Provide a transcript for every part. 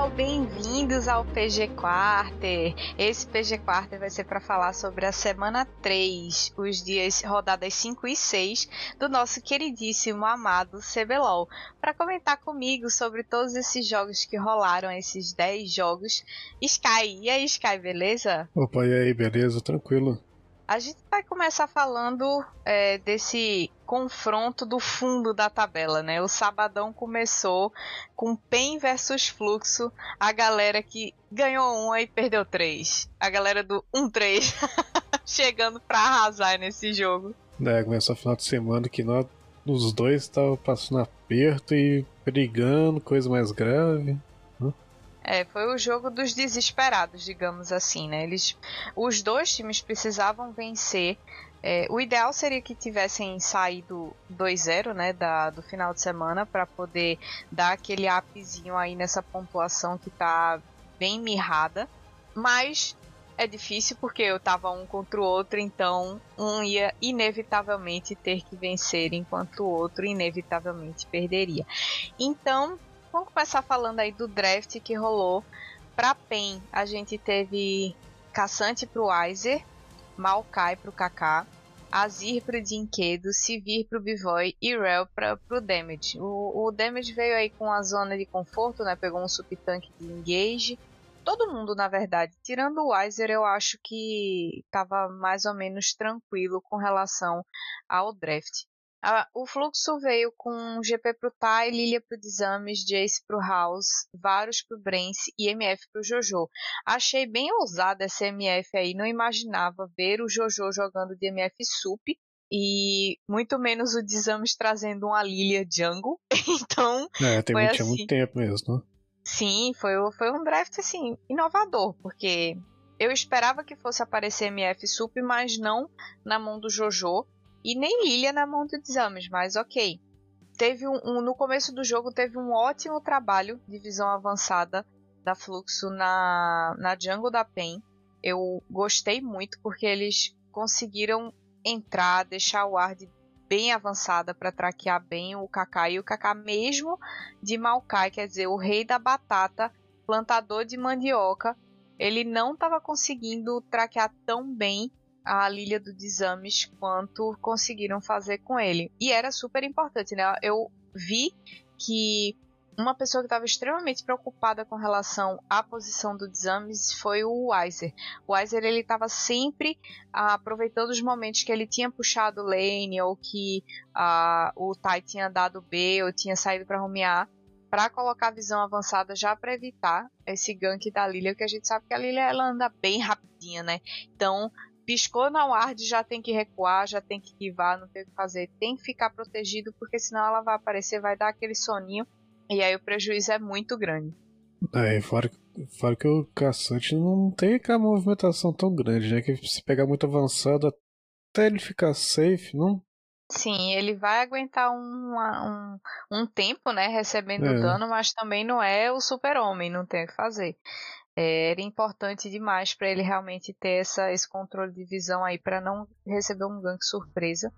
pessoal, bem-vindos ao PG Quarter. Esse PG Quarter vai ser para falar sobre a semana 3, os dias rodadas 5 e 6 do nosso queridíssimo amado CBLOL. Para comentar comigo sobre todos esses jogos que rolaram, esses 10 jogos. Sky, e aí, Sky, beleza? Opa, e aí, beleza? Tranquilo. A gente vai começar falando é, desse confronto do fundo da tabela, né? O sabadão começou com PEN versus Fluxo, a galera que ganhou uma e perdeu três. A galera do 1-3 chegando pra arrasar nesse jogo. É, começou a final de semana que nós, os dois estavam passando aperto e brigando, coisa mais grave. É, foi o jogo dos desesperados, digamos assim, né? Eles, os dois times precisavam vencer. É, o ideal seria que tivessem saído 2-0, né, da, do final de semana para poder dar aquele upzinho aí nessa pontuação que tá bem mirrada. Mas é difícil porque eu tava um contra o outro, então um ia inevitavelmente ter que vencer, enquanto o outro inevitavelmente perderia. Então, Vamos começar falando aí do draft que rolou. Pra PEN, a gente teve Caçante pro Weiser, Maokai pro Kaká, Azir pro Dinquedo, Sivir pro Bivoy e Rel pra, pro Damage. O, o Damage veio aí com a zona de conforto, né? Pegou um subtanque de engage. Todo mundo, na verdade, tirando o Weiser, eu acho que tava mais ou menos tranquilo com relação ao draft. O fluxo veio com GP pro Tai, Lilia pro Desames, Jace pro House, Varus pro Brence e MF pro Jojo. Achei bem ousada essa MF aí, não imaginava ver o Jojo jogando de MF Sup e muito menos o Desames trazendo uma Lilia Jungle. então, é, tem foi muito, assim, muito tempo mesmo, né? Sim, foi, foi um draft assim inovador, porque eu esperava que fosse aparecer MF Sup, mas não na mão do Jojo. E nem Lilia na mão do Desames, mas ok. Teve um, um, no começo do jogo teve um ótimo trabalho de visão avançada da Fluxo na, na jungle da PEN. Eu gostei muito porque eles conseguiram entrar, deixar o ward bem avançada para traquear bem o Kaká. E o Kaká mesmo de Maokai, quer dizer, o rei da batata, plantador de mandioca, ele não estava conseguindo traquear tão bem a Lilia do Desames quanto conseguiram fazer com ele. E era super importante, né? Eu vi que uma pessoa que estava extremamente preocupada com relação à posição do Desames foi o Weiser. O Weiser ele estava sempre ah, aproveitando os momentos que ele tinha puxado lane ou que ah, o Tai tinha dado B ou tinha saído para romear para colocar a visão avançada já para evitar esse gank da Lilia, que a gente sabe que a Lilia ela anda bem rapidinha, né? Então piscou na ward, já tem que recuar, já tem que esquivar, não tem o que fazer. Tem que ficar protegido, porque senão ela vai aparecer, vai dar aquele soninho, e aí o prejuízo é muito grande. É, fora, fora que o caçante não tem aquela movimentação tão grande, né? Que se pegar muito avançado, até ele ficar safe, não? Sim, ele vai aguentar um, um, um tempo, né, recebendo é. dano, mas também não é o super-homem, não tem o que fazer. É, era importante demais para ele realmente ter essa, esse controle de visão aí para não receber um gank surpresa.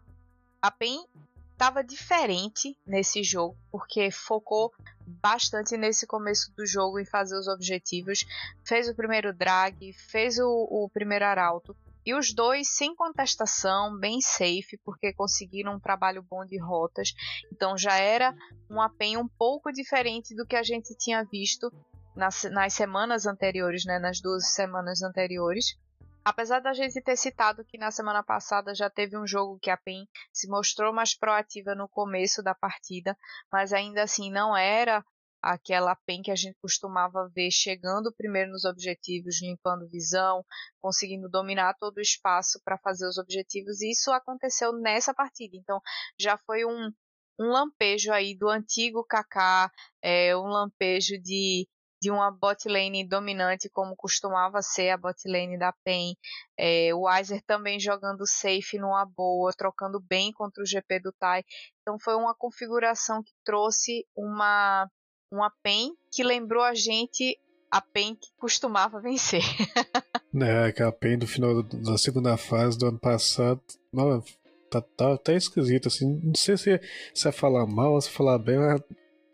A PEN estava diferente nesse jogo porque focou bastante nesse começo do jogo em fazer os objetivos, fez o primeiro drag, fez o, o primeiro arauto e os dois sem contestação, bem safe, porque conseguiram um trabalho bom de rotas. Então já era uma PEN um pouco diferente do que a gente tinha visto nas, nas semanas anteriores, né, nas duas semanas anteriores. Apesar da gente ter citado que na semana passada já teve um jogo que a PEN se mostrou mais proativa no começo da partida, mas ainda assim não era aquela PEN que a gente costumava ver chegando primeiro nos objetivos, limpando visão, conseguindo dominar todo o espaço para fazer os objetivos. E isso aconteceu nessa partida. Então já foi um, um lampejo aí do antigo Kaká, é, um lampejo de de uma bot lane dominante como costumava ser a bot lane da PEN. É, o Weiser também jogando safe numa boa, trocando bem contra o GP do Tai. Então foi uma configuração que trouxe uma uma PEN que lembrou a gente a PEN que costumava vencer. é, aquela PEN do final da segunda fase do ano passado. Não, tá, tá, tá esquisito, assim. Não sei se, se é falar mal ou se falar bem, mas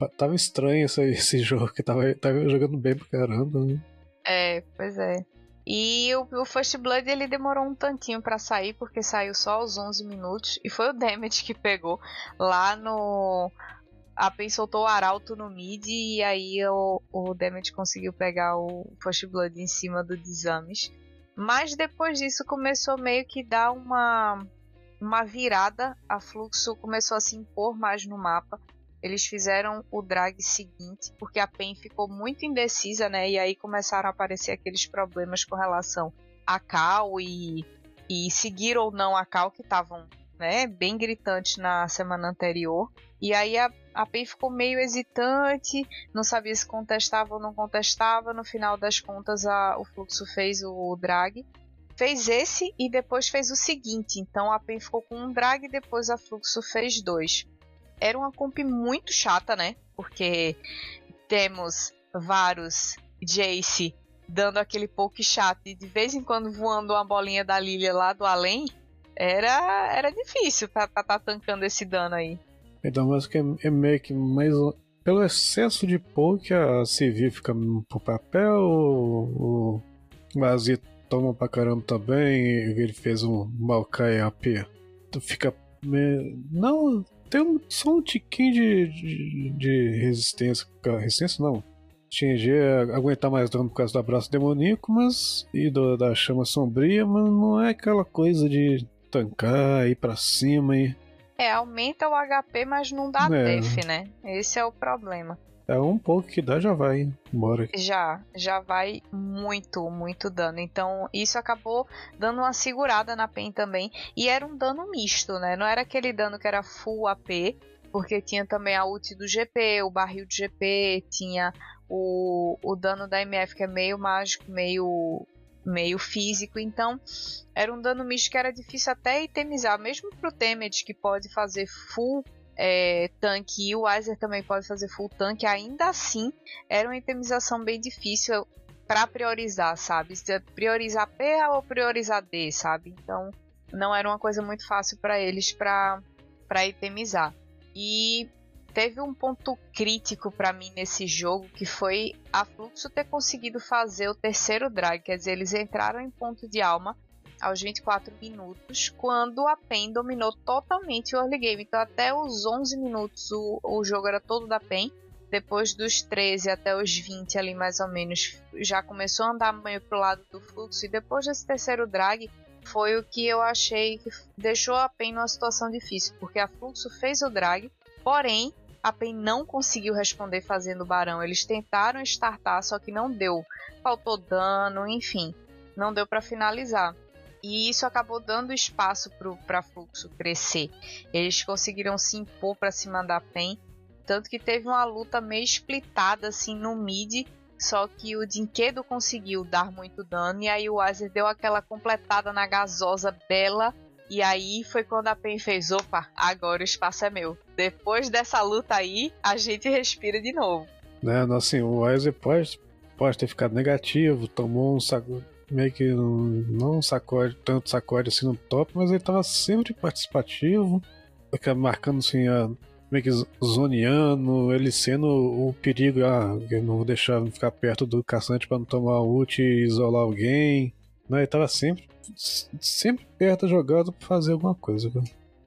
tava estranho esse, esse jogo, que tava, tava jogando bem pra caramba, né? É, pois é. E o, o First Blood ele demorou um tantinho para sair, porque saiu só aos 11 minutos. E foi o Damage que pegou lá no a Pen soltou o Arauto no mid e aí o, o Damage conseguiu pegar o First Blood em cima do Desames. Mas depois disso começou meio que dar uma, uma virada. A Fluxo começou a se impor mais no mapa. Eles fizeram o drag seguinte, porque a PEN ficou muito indecisa, né? E aí começaram a aparecer aqueles problemas com relação a Cal e, e seguir ou não a Cal, que estavam né, bem gritantes na semana anterior. E aí a, a PEN ficou meio hesitante, não sabia se contestava ou não contestava. No final das contas, a, o Fluxo fez o, o drag. Fez esse e depois fez o seguinte. Então a PEN ficou com um drag e depois a Fluxo fez dois. Era uma comp muito chata, né? Porque temos Varus, Jace dando aquele poke chato e de vez em quando voando uma bolinha da Lilia lá do além. Era, era difícil pra estar tá tancando esse dano aí. Ainda mais que é, é meio que mais. Pelo excesso de poke, a Civi fica pro papel, o, o Azir toma pra caramba também, ele fez um Maokai AP. Fica. Não. Tem um, só um tiquinho de, de, de resistência. Resistência não. Xingê aguentar mais dano por causa do abraço demoníaco, mas. e do, da chama sombria, mas não é aquela coisa de tancar, ir pra cima e. É, aumenta o HP, mas não dá é. def, né? Esse é o problema. É um pouco que dá, já vai embora. Já, já vai muito, muito dano. Então, isso acabou dando uma segurada na PEN também. E era um dano misto, né? Não era aquele dano que era full AP, porque tinha também a ult do GP, o barril do GP, tinha o, o dano da MF que é meio mágico, meio meio físico, então era um dano misto que era difícil até itemizar, mesmo pro Temet que pode fazer full é, tanque e o Weiser também pode fazer full tanque, ainda assim era uma itemização bem difícil para priorizar, sabe? Se priorizar P ou priorizar D, sabe? Então não era uma coisa muito fácil para eles para itemizar. E teve um ponto crítico para mim nesse jogo que foi a Fluxo ter conseguido fazer o terceiro drag, quer dizer, eles entraram em ponto de alma aos 24 minutos, quando a PEN dominou totalmente o early game. Então, até os 11 minutos o, o jogo era todo da PEN. Depois dos 13 até os 20 ali mais ou menos, já começou a andar meio pro lado do fluxo. E depois desse terceiro drag, foi o que eu achei que deixou a PEN numa situação difícil, porque a Fluxo fez o drag, porém a PEN não conseguiu responder fazendo o barão. Eles tentaram startar, só que não deu. Faltou dano, enfim, não deu para finalizar. E isso acabou dando espaço para Fluxo crescer. Eles conseguiram se impor para cima da PEN, tanto que teve uma luta meio splitada assim no mid, só que o Dinquedo conseguiu dar muito dano e aí o Azer deu aquela completada na gasosa bela e aí foi quando a PEN fez: opa, agora o espaço é meu. Depois dessa luta aí, a gente respira de novo. Né, assim, o Weiser pode, pode ter ficado negativo, tomou um saco, meio que não sacode, tanto sacode assim no top, mas ele tava sempre participativo, marcando assim, a, meio que zoneando, ele sendo o perigo, ah, eu não vou deixar ficar perto do caçante para não tomar ult e isolar alguém. Né? Ele tava sempre sempre perto jogado pra fazer alguma coisa.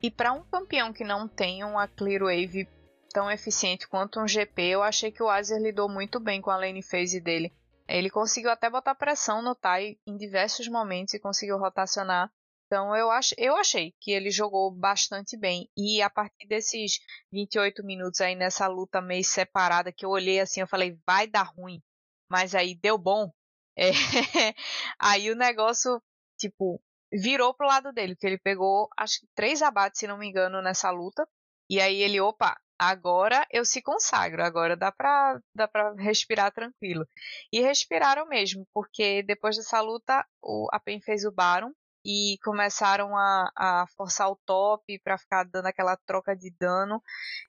E para um campeão que não tem uma clear wave tão eficiente quanto um GP, eu achei que o Azer lidou muito bem com a lane phase dele. Ele conseguiu até botar pressão no Tai em diversos momentos e conseguiu rotacionar. Então eu, ach, eu achei que ele jogou bastante bem. E a partir desses 28 minutos aí nessa luta meio separada, que eu olhei assim, eu falei, vai dar ruim. Mas aí deu bom. É, aí o negócio tipo, virou pro lado dele, porque ele pegou, acho que três abates, se não me engano, nessa luta. E aí ele, opa, agora eu se consagro, agora dá pra, dá respirar tranquilo. E respiraram mesmo, porque depois dessa luta o, a PEN fez o Baron e começaram a, a forçar o top para ficar dando aquela troca de dano.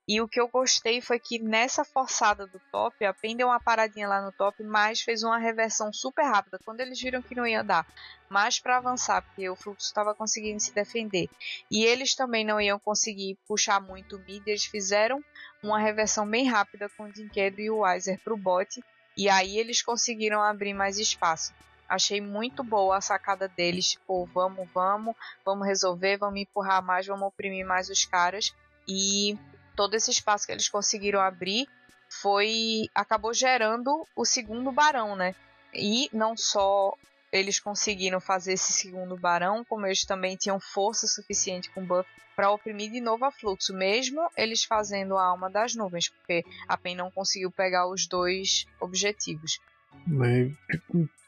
E o que eu gostei foi que nessa forçada do top, a PEN deu uma paradinha lá no top, mas fez uma reversão super rápida. Quando eles viram que não ia dar mais para avançar, porque o fluxo estava conseguindo se defender. E eles também não iam conseguir puxar muito o mid, eles fizeram uma reversão bem rápida com o Dinquedo e o Weiser pro bot. E aí eles conseguiram abrir mais espaço. Achei muito boa a sacada deles, tipo, vamos, vamos, vamos resolver, vamos empurrar mais, vamos oprimir mais os caras. E todo esse espaço que eles conseguiram abrir foi acabou gerando o segundo barão, né? E não só eles conseguiram fazer esse segundo barão, como eles também tinham força suficiente com buff para oprimir de novo a fluxo, mesmo eles fazendo a alma das nuvens, porque a PEN não conseguiu pegar os dois objetivos. Mas,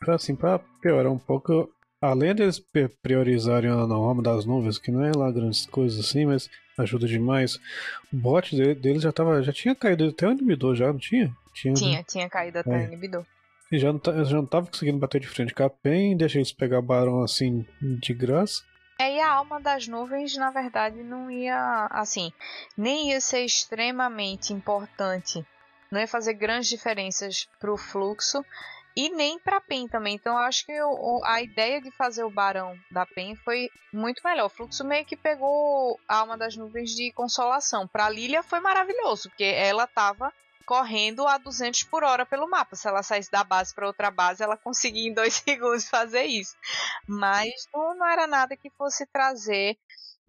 assim, pra piorar um pouco, além deles priorizarem a alma das nuvens, que não é lá grandes coisas assim, mas ajuda demais, o bot deles já, tava, já tinha caído até o inibidor, já não tinha? Tinha, tinha, né? tinha caído até é. o inibidor. E já não, já não tava conseguindo bater de frente com a PEN, deixa eles pegar Barão assim de graça. É, e a alma das nuvens, na verdade, não ia, assim, nem ia ser extremamente importante não ia fazer grandes diferenças para o fluxo e nem para PEN também. Então eu acho que a ideia de fazer o Barão da PEN foi muito melhor. O fluxo meio que pegou a alma das nuvens de consolação. Para Lilia foi maravilhoso, porque ela estava correndo a 200 por hora pelo mapa. Se ela saísse da base para outra base, ela conseguia em dois segundos fazer isso. Mas não, não era nada que fosse trazer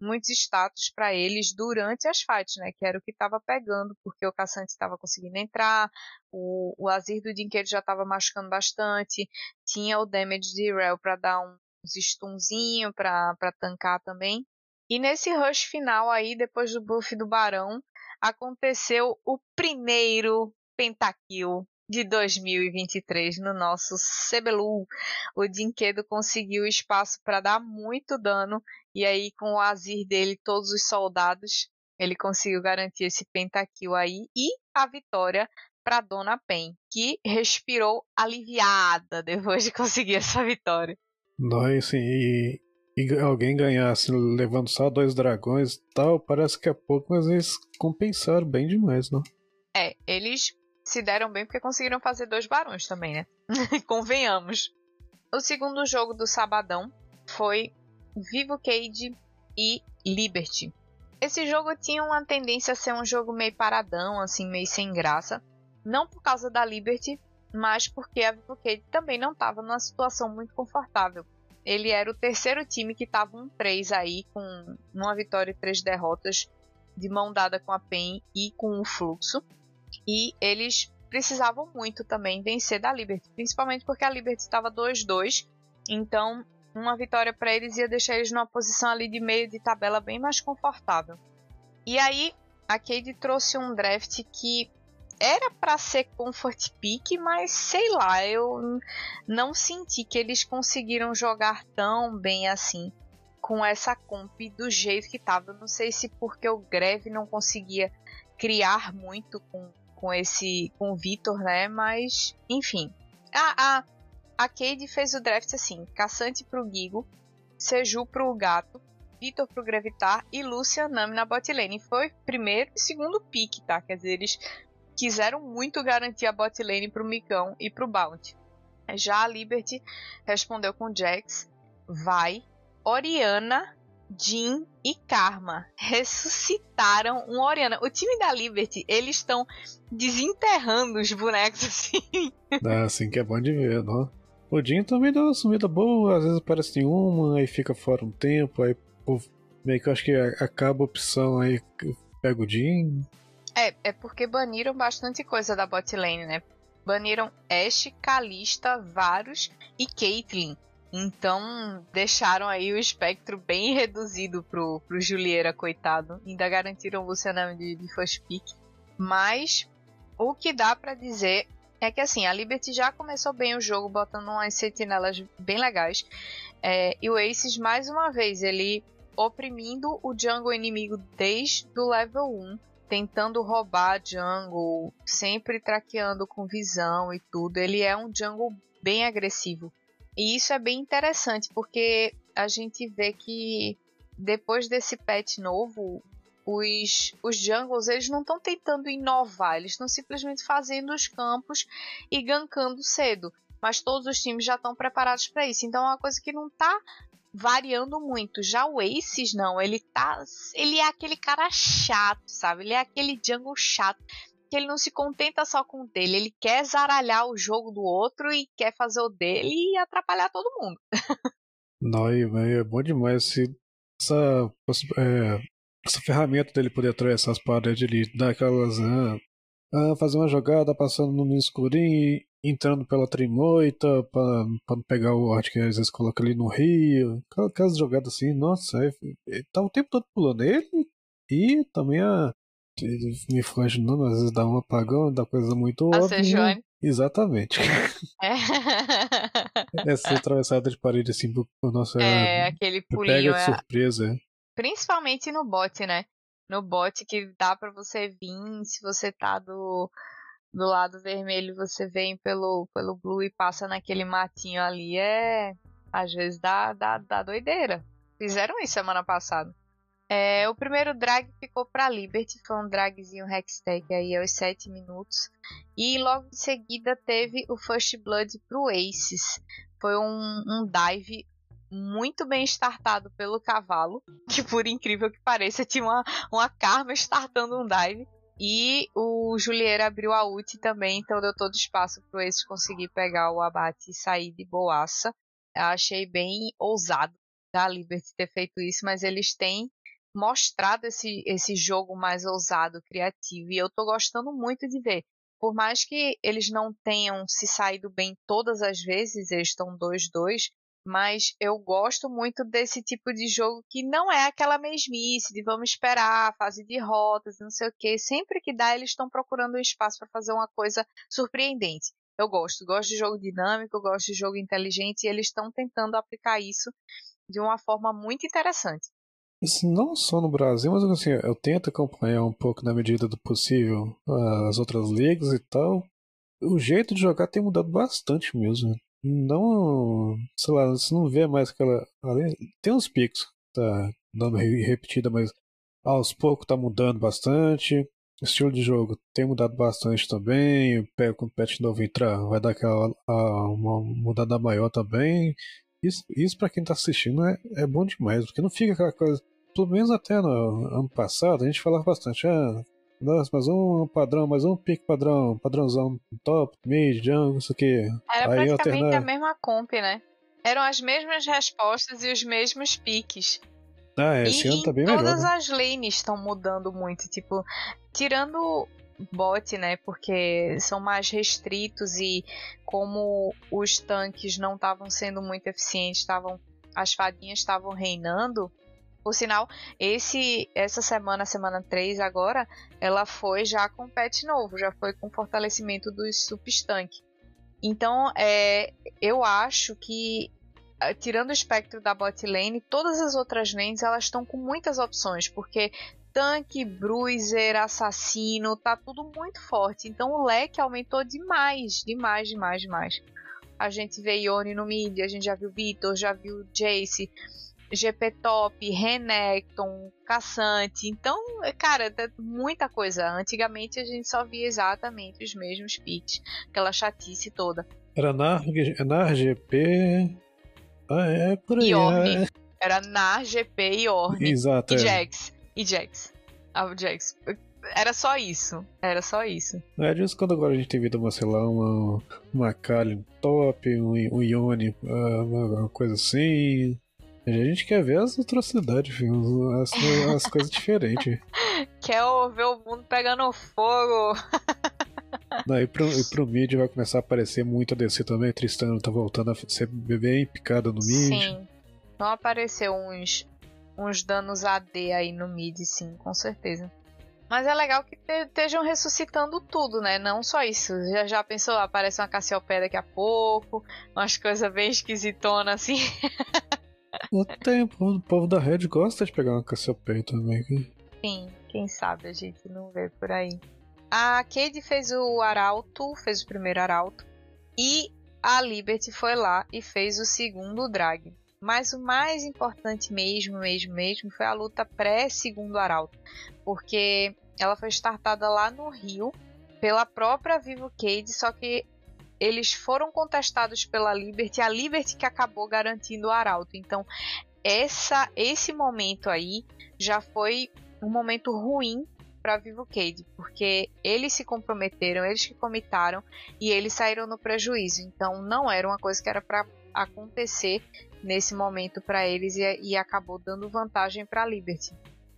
muitos status para eles durante as fights, né? Que era o que estava pegando, porque o Caçante estava conseguindo entrar, o, o Azir do Dinqueiro já estava machucando bastante, tinha o damage de Rel para dar uns stunzinho para tancar também. E nesse rush final aí, depois do buff do Barão, aconteceu o primeiro pentakill de 2023 no nosso CBLU. O Dinquedo conseguiu espaço para dar muito dano e aí com o Azir dele, todos os soldados, ele conseguiu garantir esse pentakill aí e a vitória para Dona Pen, que respirou aliviada depois de conseguir essa vitória. Nós, sim, e, e alguém ganhasse levando só dois dragões tal, parece que é pouco, mas eles compensaram bem demais, não? É, eles se deram bem porque conseguiram fazer dois barões também, né? Convenhamos. O segundo jogo do sabadão foi Vivo Cage e Liberty. Esse jogo tinha uma tendência a ser um jogo meio paradão, assim, meio sem graça. Não por causa da Liberty, mas porque a Vivo Cage também não estava numa situação muito confortável. Ele era o terceiro time que estava um 3 aí, com uma vitória e três derrotas, de mão dada com a PEN e com o Fluxo. E eles precisavam muito também vencer da Liberty, principalmente porque a Liberty estava 2-2. Então, uma vitória para eles ia deixar eles numa posição ali de meio de tabela bem mais confortável. E aí, a Cade trouxe um draft que era para ser comfort pick, mas sei lá, eu não senti que eles conseguiram jogar tão bem assim com essa comp do jeito que tava. Não sei se porque o Greve não conseguia criar muito com com esse com o Vitor, né? Mas, enfim. A, a, a Cade fez o draft assim: Caçante pro Gigo, Seju pro Gato, Vitor pro Gravitar e Lúcia Nami na botlane. Foi primeiro e segundo pick, tá? Quer dizer, eles quiseram muito garantir a botlane pro Micão e pro Bounty. Já a Liberty respondeu com Jax, vai, Oriana Jin e Karma ressuscitaram um Oriana. O time da Liberty, eles estão desenterrando os bonecos assim. É, assim que é bom de ver, não? O Jin também dá uma sumida boa, às vezes aparece em uma, aí fica fora um tempo, aí pô, meio que eu acho que acaba a opção aí, pega o Jin. É, é porque baniram bastante coisa da bot lane, né? Baniram Ashe, Kalista, Varus e Caitlyn. Então deixaram aí o espectro bem reduzido pro, pro Julieira, coitado. Ainda garantiram o Luciano de, de first pick. Mas o que dá para dizer é que assim, a Liberty já começou bem o jogo, botando umas sentinelas bem legais. É, e o Aces, mais uma vez, ele oprimindo o jungle inimigo desde o level 1. tentando roubar jungle, sempre traqueando com visão e tudo. Ele é um jungle bem agressivo. E isso é bem interessante, porque a gente vê que depois desse patch novo, os, os jungles eles não estão tentando inovar, eles estão simplesmente fazendo os campos e gankando cedo. Mas todos os times já estão preparados para isso. Então é uma coisa que não está variando muito. Já o Aces não, ele tá, ele é aquele cara chato, sabe? Ele é aquele jungle chato que ele não se contenta só com o dele, ele quer zaralhar o jogo do outro e quer fazer o dele e atrapalhar todo mundo. não, é bom demais essa, é, essa ferramenta dele poder atravessar as paredes ali, dar aquelas. Ah, ah, fazer uma jogada passando no escurinho, entrando pela trimoita pra não pegar o Ward que às vezes coloca ali no rio. Aquelas jogadas assim, nossa, é, é, tá o tempo todo pulando ele e também a. Me foge não, às vezes dá um apagão, dá coisa muito a óbvia. Exatamente. É. Essa atravessada de parede assim, nossa, é, é aquele pulinho. Pega de é surpresa. É. Principalmente no bot, né? No bot que dá para você vir, se você tá do, do lado vermelho, você vem pelo, pelo blue e passa naquele matinho ali, é. Às vezes dá, dá, dá doideira. Fizeram isso semana passada. É, o primeiro drag ficou para Liberty, foi um dragzinho Hextech aí aos 7 minutos. E logo em seguida teve o First Blood pro Aces. Foi um, um dive muito bem startado pelo cavalo, que por incrível que pareça tinha uma, uma karma startando um dive. E o Julieiro abriu a ult também, então deu todo espaço para eles conseguir pegar o abate e sair de boaça. Eu achei bem ousado da Liberty ter feito isso, mas eles têm mostrado esse, esse jogo mais ousado, criativo, e eu tô gostando muito de ver. Por mais que eles não tenham se saído bem todas as vezes, eles estão 2-2, mas eu gosto muito desse tipo de jogo que não é aquela mesmice de vamos esperar, fase de rotas, não sei o que. Sempre que dá, eles estão procurando um espaço para fazer uma coisa surpreendente. Eu gosto, gosto de jogo dinâmico, gosto de jogo inteligente e eles estão tentando aplicar isso de uma forma muito interessante. Isso não só no Brasil, mas assim, eu tento acompanhar um pouco na medida do possível as outras ligas e tal. O jeito de jogar tem mudado bastante mesmo não, sei lá, você não vê mais aquela. Tem uns picos, tá dando repetida, mas aos poucos tá mudando bastante. O estilo de jogo tem mudado bastante também. Pega com o patch novo entrar, vai dar aquela a, uma mudada maior também. Isso, isso para quem tá assistindo é, é bom demais, porque não fica aquela coisa. Pelo menos até no ano passado a gente falava bastante, ah, nossa, mais um padrão, mais um pique padrão, padrãozão top, mid, jungle, não sei o que. Era Aí praticamente alternar... a mesma comp, né? Eram as mesmas respostas e os mesmos piques. Ah, esse e ano tá bem melhor. Todas né? as lanes estão mudando muito, tipo, tirando bot, né? Porque são mais restritos e como os tanques não estavam sendo muito eficientes, estavam as fadinhas estavam reinando, por sinal, esse essa semana, semana 3 agora, ela foi já com patch novo, já foi com fortalecimento dos substank. Então, é, eu acho que eh, tirando o espectro da bot lane, todas as outras lanes elas estão com muitas opções, porque tanque, bruiser, assassino, tá tudo muito forte. Então o leque aumentou demais, demais, demais, demais. A gente vê Ione no mid, a gente já viu Vitor, já viu Jace. GP Top, Renekton, Caçante. Então, cara, é muita coisa. Antigamente a gente só via exatamente os mesmos picks, aquela chatice toda. Era NAR, NAR GP. Ah, é por aí. E Orne. É... Era NAR, GP e Orne. Exato. E é. Jax. E Jax. Ah, Jax. Era só isso. Era só isso. É disso quando agora a gente tem uma, sei lá, uma, uma Kali top, um, um Ione, ah, uma coisa assim. A gente quer ver as atrocidades, as, as coisas diferentes. Quer ver o mundo pegando fogo. Não, e, pro, e pro mid vai começar a aparecer muito a DC também. Tristana tá voltando a ser bem picada no mid. Sim. Vão aparecer uns, uns danos AD aí no mid, sim, com certeza. Mas é legal que estejam ressuscitando tudo, né? Não só isso. Já, já pensou, aparece uma Cassiopeia daqui a pouco, umas coisas bem esquisitonas assim. O tempo, o povo da Red gosta de pegar uma Cassiopeia também. Sim. Quem sabe a gente não vê por aí. A Cade fez o arauto, fez o primeiro arauto. E a Liberty foi lá e fez o segundo drag. Mas o mais importante mesmo, mesmo, mesmo, foi a luta pré-segundo arauto. Porque ela foi startada lá no Rio pela própria Vivo Cade, só que eles foram contestados pela Liberty, a Liberty que acabou garantindo o arauto. Então, essa esse momento aí já foi um momento ruim para Vivo Cade, porque eles se comprometeram, eles que comitaram e eles saíram no prejuízo. Então não era uma coisa que era para acontecer nesse momento para eles e, e, acabou dando vantagem para Liberty.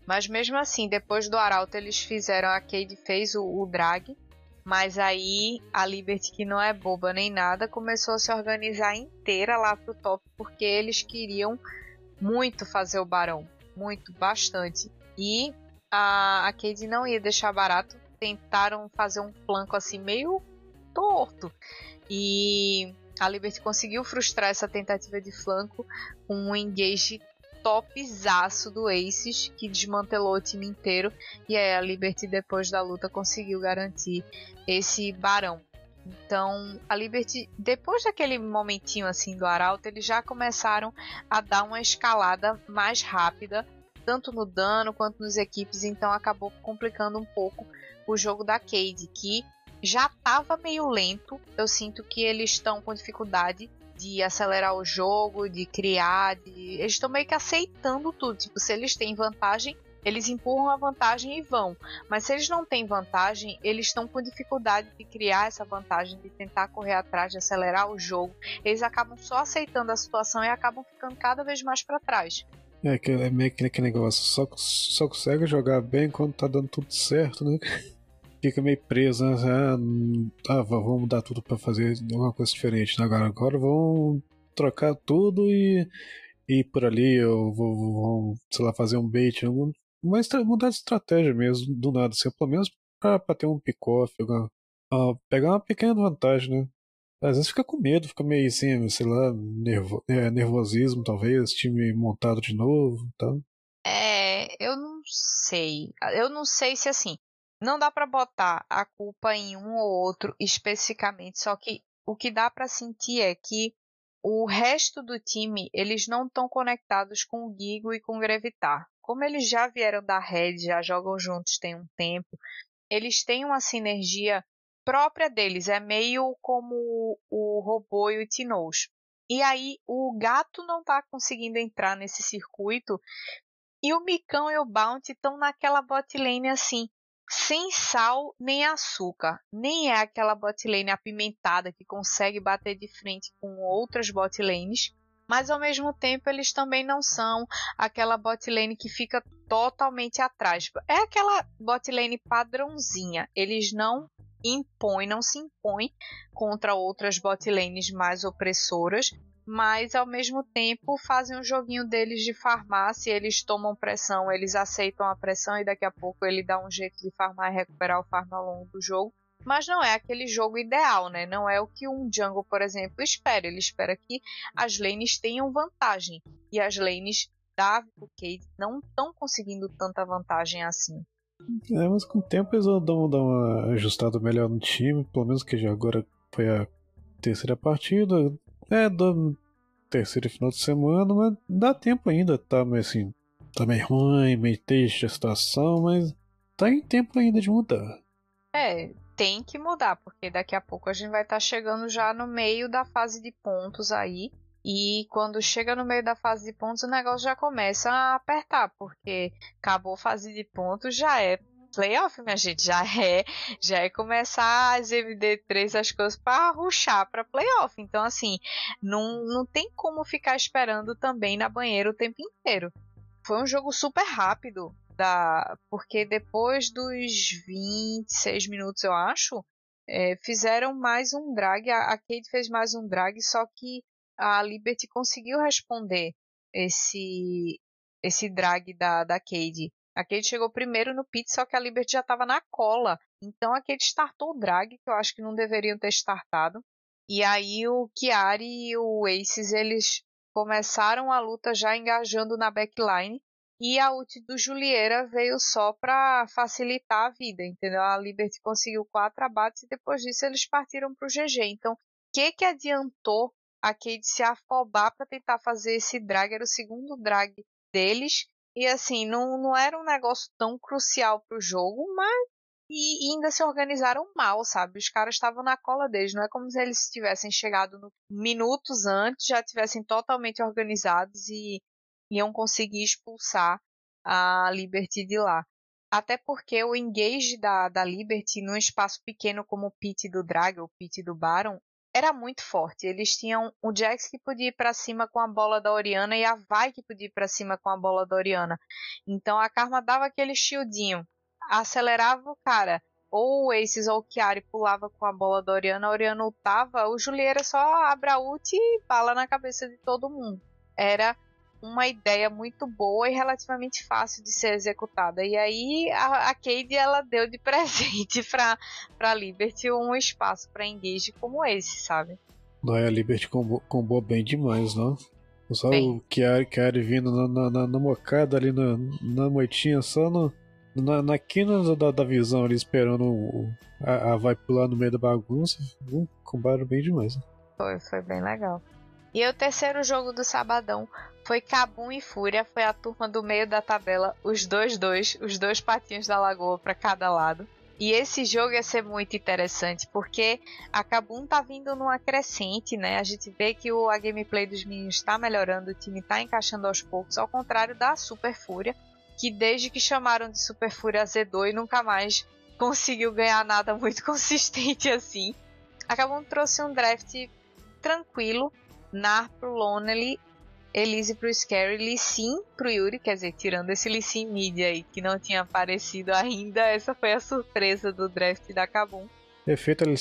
Mas mesmo assim, depois do Arauto eles fizeram a Cade fez o, o drag, mas aí a Liberty que não é boba nem nada começou a se organizar inteira lá pro top porque eles queriam muito fazer o Barão, muito, bastante. E a, a Cade não ia deixar barato. Tentaram fazer um flanco assim meio torto. E a Liberty conseguiu frustrar essa tentativa de flanco com um engage topzaço do Aces, que desmantelou o time inteiro. E aí a Liberty, depois da luta, conseguiu garantir esse barão. Então, a Liberty, depois daquele momentinho assim do Arauto, eles já começaram a dar uma escalada mais rápida tanto no dano quanto nos equipes, então acabou complicando um pouco o jogo da Cade, que já estava meio lento. Eu sinto que eles estão com dificuldade de acelerar o jogo, de criar, de... eles estão meio que aceitando tudo. Tipo, se eles têm vantagem, eles empurram a vantagem e vão. Mas se eles não têm vantagem, eles estão com dificuldade de criar essa vantagem, de tentar correr atrás, de acelerar o jogo. Eles acabam só aceitando a situação e acabam ficando cada vez mais para trás. É, é meio que aquele negócio, só, só consegue jogar bem quando tá dando tudo certo, né? Fica meio preso, né? Ah, ah vamos dar tudo para fazer alguma coisa diferente. Né? Agora, agora vamos trocar tudo e ir por ali, eu vou, vou sei lá, fazer um bait, mas mudar de estratégia mesmo, do nada, assim, pelo menos pra ter um pick-off, pegar uma pequena vantagem, né? Às vezes fica com medo, fica meio assim, sei lá, nervo, é, nervosismo, talvez, time montado de novo tal. É, eu não sei. Eu não sei se assim. Não dá para botar a culpa em um ou outro especificamente, só que o que dá para sentir é que o resto do time, eles não estão conectados com o Gigo e com o Grevitar. Como eles já vieram da Red, já jogam juntos tem um tempo, eles têm uma sinergia própria deles, é meio como o robô e o Tinoz. E aí o gato não está conseguindo entrar nesse circuito e o Micão e o Bounty estão naquela botlane assim, sem sal nem açúcar. Nem é aquela botlane apimentada que consegue bater de frente com outras botlanes, mas ao mesmo tempo eles também não são aquela botlane que fica totalmente atrás. É aquela botlane padrãozinha. Eles não impõe, não se impõe contra outras botlanes mais opressoras, mas ao mesmo tempo fazem o joguinho deles de farmácia, eles tomam pressão, eles aceitam a pressão e daqui a pouco ele dá um jeito de farmar e recuperar o farm ao longo do jogo. Mas não é aquele jogo ideal, né? Não é o que um jungle, por exemplo, espera. Ele espera que as lanes tenham vantagem. E as lanes da Cade não estão conseguindo tanta vantagem assim. É, mas com o tempo eles vão dar uma ajustada melhor no time, pelo menos que já agora foi a terceira partida. É, do terceiro final de semana, mas dá tempo ainda, tá meio assim, tá meio ruim, meio triste a situação, mas tá em tempo ainda de mudar. É, tem que mudar, porque daqui a pouco a gente vai estar tá chegando já no meio da fase de pontos aí. E quando chega no meio da fase de pontos, o negócio já começa a apertar, porque acabou a fase de pontos, já é playoff, minha gente, já é, já é começar as MD3 as coisas para ruxar para playoff. Então assim, não, não tem como ficar esperando também na banheira o tempo inteiro. Foi um jogo super rápido, da, porque depois dos 26 minutos, eu acho, é, fizeram mais um drag. A, a Kate fez mais um drag, só que a Liberty conseguiu responder esse esse drag da, da Cade. A Cade chegou primeiro no pit, só que a Liberty já estava na cola. Então a Cade startou o drag, que eu acho que não deveriam ter startado. E aí o Chiari e o Aces, eles começaram a luta já engajando na backline. E a ult do Julieira veio só para facilitar a vida, entendeu? A Liberty conseguiu quatro abates e depois disso eles partiram pro GG. Então, o que que adiantou a Cade se afobar para tentar fazer esse drag? Era o segundo drag deles. E assim, não, não era um negócio tão crucial pro jogo, mas e, ainda se organizaram mal, sabe? Os caras estavam na cola deles, não é como se eles tivessem chegado no, minutos antes, já tivessem totalmente organizados e iam conseguir expulsar a Liberty de lá. Até porque o engage da, da Liberty num espaço pequeno como o pit do Drag, o pit do Baron, era muito forte. Eles tinham o Jax que podia ir para cima com a bola da Oriana e a Vai que podia ir para cima com a bola da Oriana. Então a Karma dava aquele shieldinho acelerava o cara. Ou o Aces ou o Chiari pulava com a bola da Oriana, a Oriana ultava, o Julieira só abre a ult e bala na cabeça de todo mundo. Era uma ideia muito boa e relativamente fácil de ser executada. E aí a, a Cade ela deu de presente para para Liberty um espaço para engage como esse, sabe? Não é a Liberty combou, bem demais, não? Só bem. o Chiari, Chiari vindo na, na, na, mocada ali na, na moitinha, só no, na, na quina da, da visão ali, esperando o, a, a vai pular no meio da bagunça, um combate bem demais. Né? Foi, foi bem legal. E o terceiro jogo do sabadão foi Cabum e Fúria, foi a turma do meio da tabela, os dois dois, os dois patinhos da lagoa para cada lado. E esse jogo ia ser muito interessante, porque a Kabum tá vindo numa crescente, né? A gente vê que o, a gameplay dos meninos está melhorando, o time está encaixando aos poucos, ao contrário da Super Fúria, que desde que chamaram de Super Fúria azedou e nunca mais conseguiu ganhar nada muito consistente assim. Acabou trouxe um draft tranquilo, Nar pro Lonely, Elise pro Scary, Lee Sin pro Yuri, quer dizer, tirando esse Lee Sin mid aí que não tinha aparecido ainda, essa foi a surpresa do draft da Kabum. Efeito né?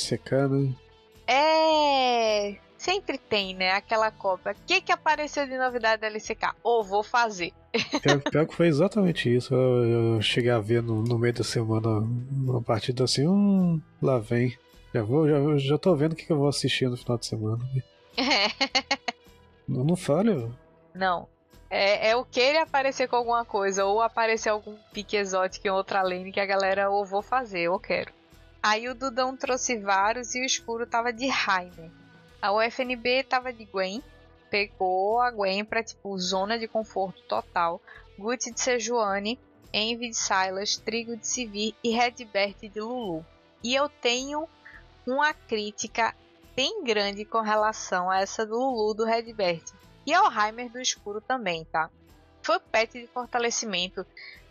É, sempre tem, né? Aquela Copa. O que, que apareceu de novidade da LCK? Ou oh, vou fazer. Pior, pior, que foi exatamente isso. Eu, eu cheguei a ver no, no, meio da semana uma partida assim, hum, lá vem. Já vou, já, já tô vendo o que, que eu vou assistir no final de semana. não, não falha. Não. É, é o que ele aparecer com alguma coisa, ou aparecer algum pique exótico em outra lane que a galera ou vou fazer, ou quero. Aí o Dudão trouxe vários e o escuro tava de Rainer. A UFNB tava de Gwen, pegou a Gwen pra, tipo, zona de conforto total. Gucci de Sejuani, Envy de Silas, Trigo de Sivir e Redbert de Lulu. E eu tenho uma crítica bem grande com relação a essa do Lulu do Redbert. E ao Heimer do Escuro também, tá? Foi pet de fortalecimento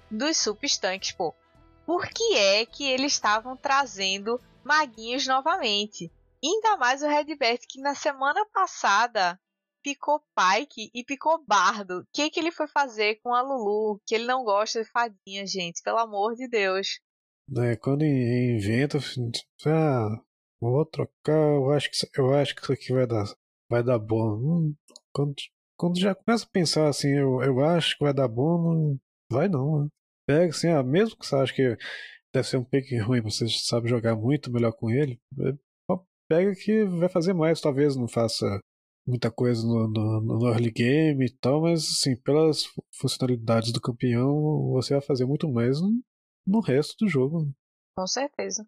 dos substanques, pô. Por que é que eles estavam trazendo maguinhos novamente? Ainda mais o Redbert, que na semana passada picou Pike e picou Bardo. O que, que ele foi fazer com a Lulu? Que ele não gosta de fadinha, gente. Pelo amor de Deus. É, quando inventa, ah, vou trocar, eu acho que, eu acho que isso aqui vai dar, vai dar bom. Hum, quando, quando já começa a pensar assim, eu, eu acho que vai dar bom, não vai não. Né? Pega assim, ah, mesmo que você acha que deve ser um pick ruim, você sabe jogar muito melhor com ele, é, pega que vai fazer mais, talvez não faça muita coisa no, no, no, early game e tal, mas assim, pelas funcionalidades do campeão, você vai fazer muito mais no, no resto do jogo. Com certeza.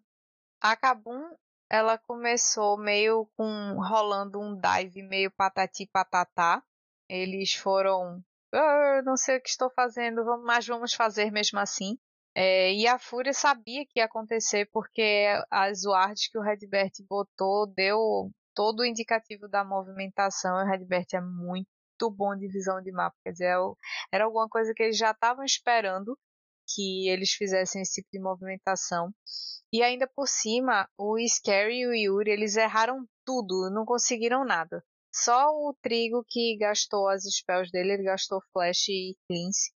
A Kabum, ela começou meio com rolando um dive meio patati patatá. Eles foram, ah, não sei o que estou fazendo, mas vamos fazer mesmo assim. É, e a Fúria sabia que ia acontecer porque as wards que o Redbert botou deu todo o indicativo da movimentação. O Redbert é muito bom de visão de mapa, quer dizer, é era alguma coisa que eles já estavam esperando que eles fizessem esse tipo de movimentação. E ainda por cima, o Scary e o Yuri, eles erraram tudo, não conseguiram nada. Só o Trigo que gastou as spells dele, ele gastou Flash e Cleanse.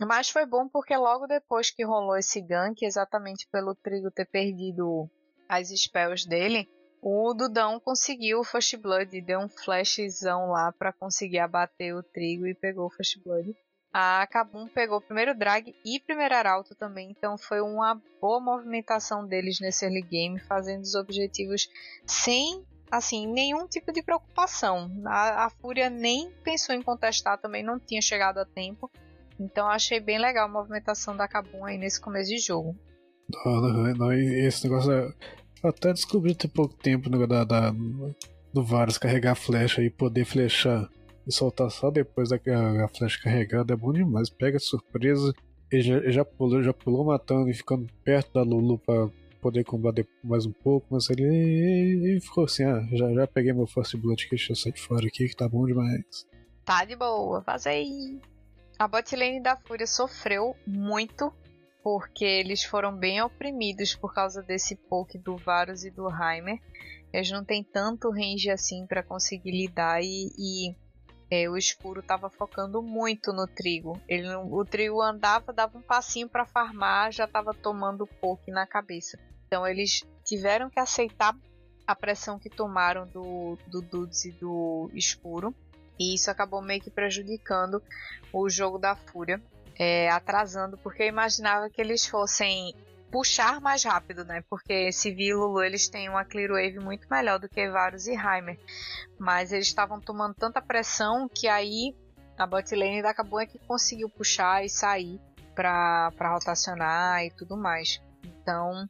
Mas foi bom porque logo depois que rolou esse gank, exatamente pelo Trigo ter perdido as spells dele, o Dudão conseguiu o First Blood, deu um flashzão lá para conseguir abater o Trigo e pegou o First Blood. A Kabum pegou primeiro drag e primeiro arauto também, então foi uma boa movimentação deles nesse early game, fazendo os objetivos sem assim nenhum tipo de preocupação. A, a Fúria nem pensou em contestar, também não tinha chegado a tempo. Então achei bem legal a movimentação da Kabum aí nesse começo de jogo. Não, não, não, esse negócio é... Eu até descobri tem pouco tempo né, da, da, do Varus carregar flecha e poder flechar e soltar só depois da a flecha carregada é bom demais. Pega surpresa. Ele já, já pulou, já pulou matando e ficando perto da Lulu pra poder combater mais um pouco, mas ele, ficou assim, ah, já, já peguei meu First Blood aqui, deixa eu sair de fora aqui que tá bom demais. Tá de boa, faz aí. A botlane da Fúria sofreu muito porque eles foram bem oprimidos por causa desse poke do Varus e do Heimer. Eles não tem tanto range assim para conseguir lidar e, e é, o escuro estava focando muito no trigo. Ele, o trigo andava, dava um passinho para farmar, já estava tomando poke na cabeça. Então eles tiveram que aceitar a pressão que tomaram do, do Dudes e do escuro. E isso acabou meio que prejudicando o jogo da Fúria, é, atrasando, porque eu imaginava que eles fossem puxar mais rápido, né? Porque Civil e Lulu eles têm uma clear wave muito melhor do que Varus e Heimer. Mas eles estavam tomando tanta pressão que aí a bot lane da acabou é que conseguiu puxar e sair para rotacionar e tudo mais. Então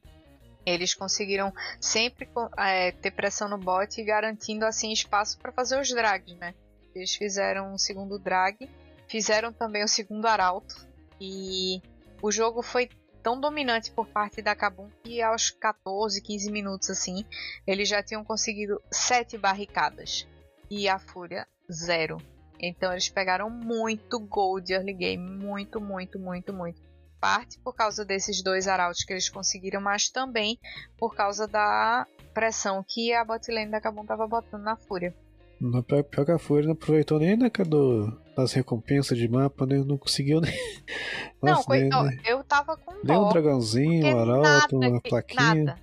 eles conseguiram sempre é, ter pressão no bot e garantindo assim espaço para fazer os drags, né? Eles fizeram um segundo drag, fizeram também o segundo arauto e o jogo foi tão dominante por parte da Kabum que aos 14, 15 minutos assim, eles já tinham conseguido sete barricadas e a Fúria zero. Então eles pegaram muito gold early game, muito, muito, muito, muito. Parte por causa desses dois arautos que eles conseguiram, mas também por causa da pressão que a botlane da Kabum estava botando na Fúria. No pior, pior que a Fúria não aproveitou nem na do, das recompensas de mapa, né? Não conseguiu nem. Nossa, não, nem, ó, eu tava com dó. Nem um dragãozinho, um arauto, uma plaquinha. Nada.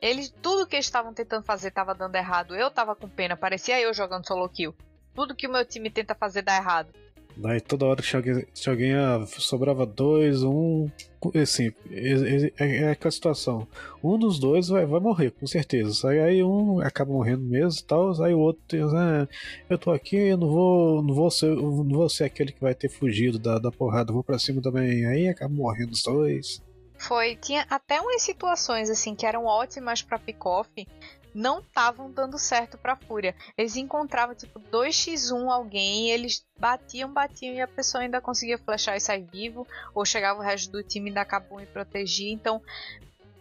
Eles, tudo que eles estavam tentando fazer estava dando errado. Eu tava com pena, parecia eu jogando solo kill. Tudo que o meu time tenta fazer dá errado. Daí toda hora que alguém, se alguém ah, sobrava dois, um. Assim, é, é, é, aquela situação. Um dos dois vai, vai morrer, com certeza. Aí, aí um acaba morrendo mesmo e tal. Aí o outro diz, ah, eu tô aqui, eu não vou. Não vou ser, não vou ser aquele que vai ter fugido da, da porrada, vou pra cima também. Aí acaba morrendo os dois. Foi, tinha até umas situações assim que eram ótimas para pick-off, não estavam dando certo pra Fúria. Eles encontravam, tipo, 2x1 alguém, eles batiam, batiam e a pessoa ainda conseguia flechar e sair vivo, ou chegava o resto do time da Kabum e protegia. Então,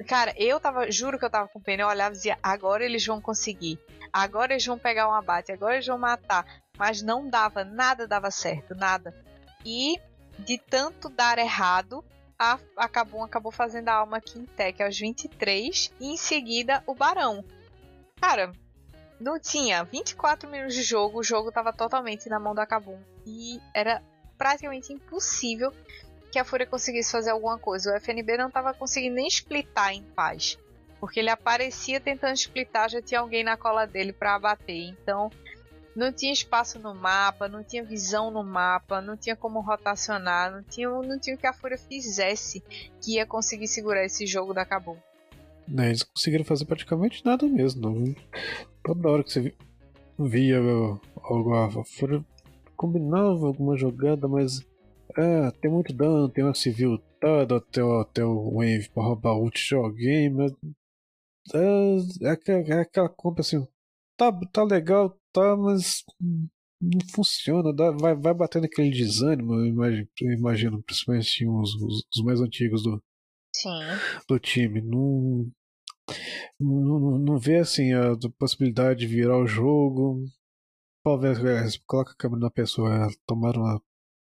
cara, eu tava, juro que eu tava com pena, eu olhava e dizia, agora eles vão conseguir, agora eles vão pegar um abate, agora eles vão matar. Mas não dava, nada dava certo, nada. E de tanto dar errado, a, a Kabum acabou fazendo a alma Quintec aos 23 e em seguida o Barão. Cara, não tinha 24 minutos de jogo, o jogo estava totalmente na mão da Kabum e era praticamente impossível que a Fúria conseguisse fazer alguma coisa. O FNB não estava conseguindo nem splitar em paz, porque ele aparecia tentando splitar, já tinha alguém na cola dele para abater. Então, não tinha espaço no mapa, não tinha visão no mapa, não tinha como rotacionar, não tinha, não tinha o que a Fúria fizesse que ia conseguir segurar esse jogo da Kabum. Né, eles conseguiram fazer praticamente nada mesmo. Não. Toda hora que você via algo, a Fúria combinava alguma jogada, mas ah, tem muito dano, tem uma civil toda até, até o Wave pra roubar ult de alguém, mas é, é, é aquela compra assim, tá, tá legal, tá, mas não funciona, dá, vai, vai batendo aquele desânimo, eu imagino, imagino principalmente os, os, os mais antigos do, Sim. do time. Não, não, não vê assim a possibilidade de virar o jogo. Talvez é, coloca a câmera na pessoa, tomar uma.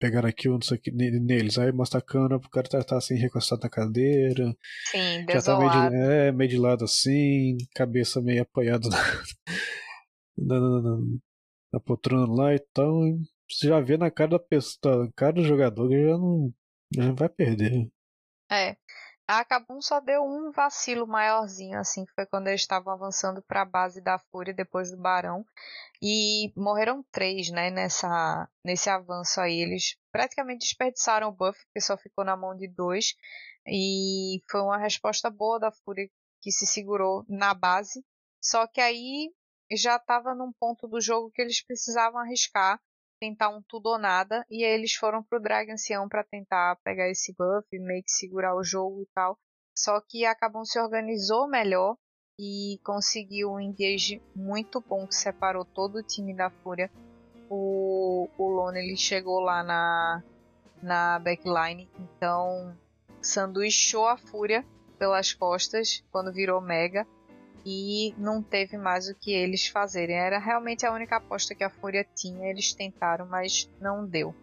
pegar aqui não sei neles, aí mostra a câmera pro cara tá, tá, assim recostado na cadeira. Sim, já tá meio de, é, meio de lado assim, cabeça meio apoiada na, na, na, na poltrona lá e tal. Você já vê na cara da pessoa, na cara do jogador que já não. Já vai perder. É. A Kabum só deu um vacilo maiorzinho, assim, que foi quando eles estavam avançando para a base da Fúria depois do Barão. E morreram três, né, nessa, nesse avanço aí. Eles praticamente desperdiçaram o buff, porque só ficou na mão de dois. E foi uma resposta boa da Fúria que se segurou na base. Só que aí já estava num ponto do jogo que eles precisavam arriscar tentar um tudo ou nada. E aí eles foram pro Drag Ancião pra tentar pegar esse buff, meio que segurar o jogo e tal. Só que a Kabum se organizou melhor e conseguiu um engage muito bom que separou todo o time da Fúria. O, o Lone ele chegou lá na, na backline, então sanduichou a Fúria pelas costas quando virou Mega e não teve mais o que eles fazerem. Era realmente a única aposta que a Fúria tinha, eles tentaram, mas não deu.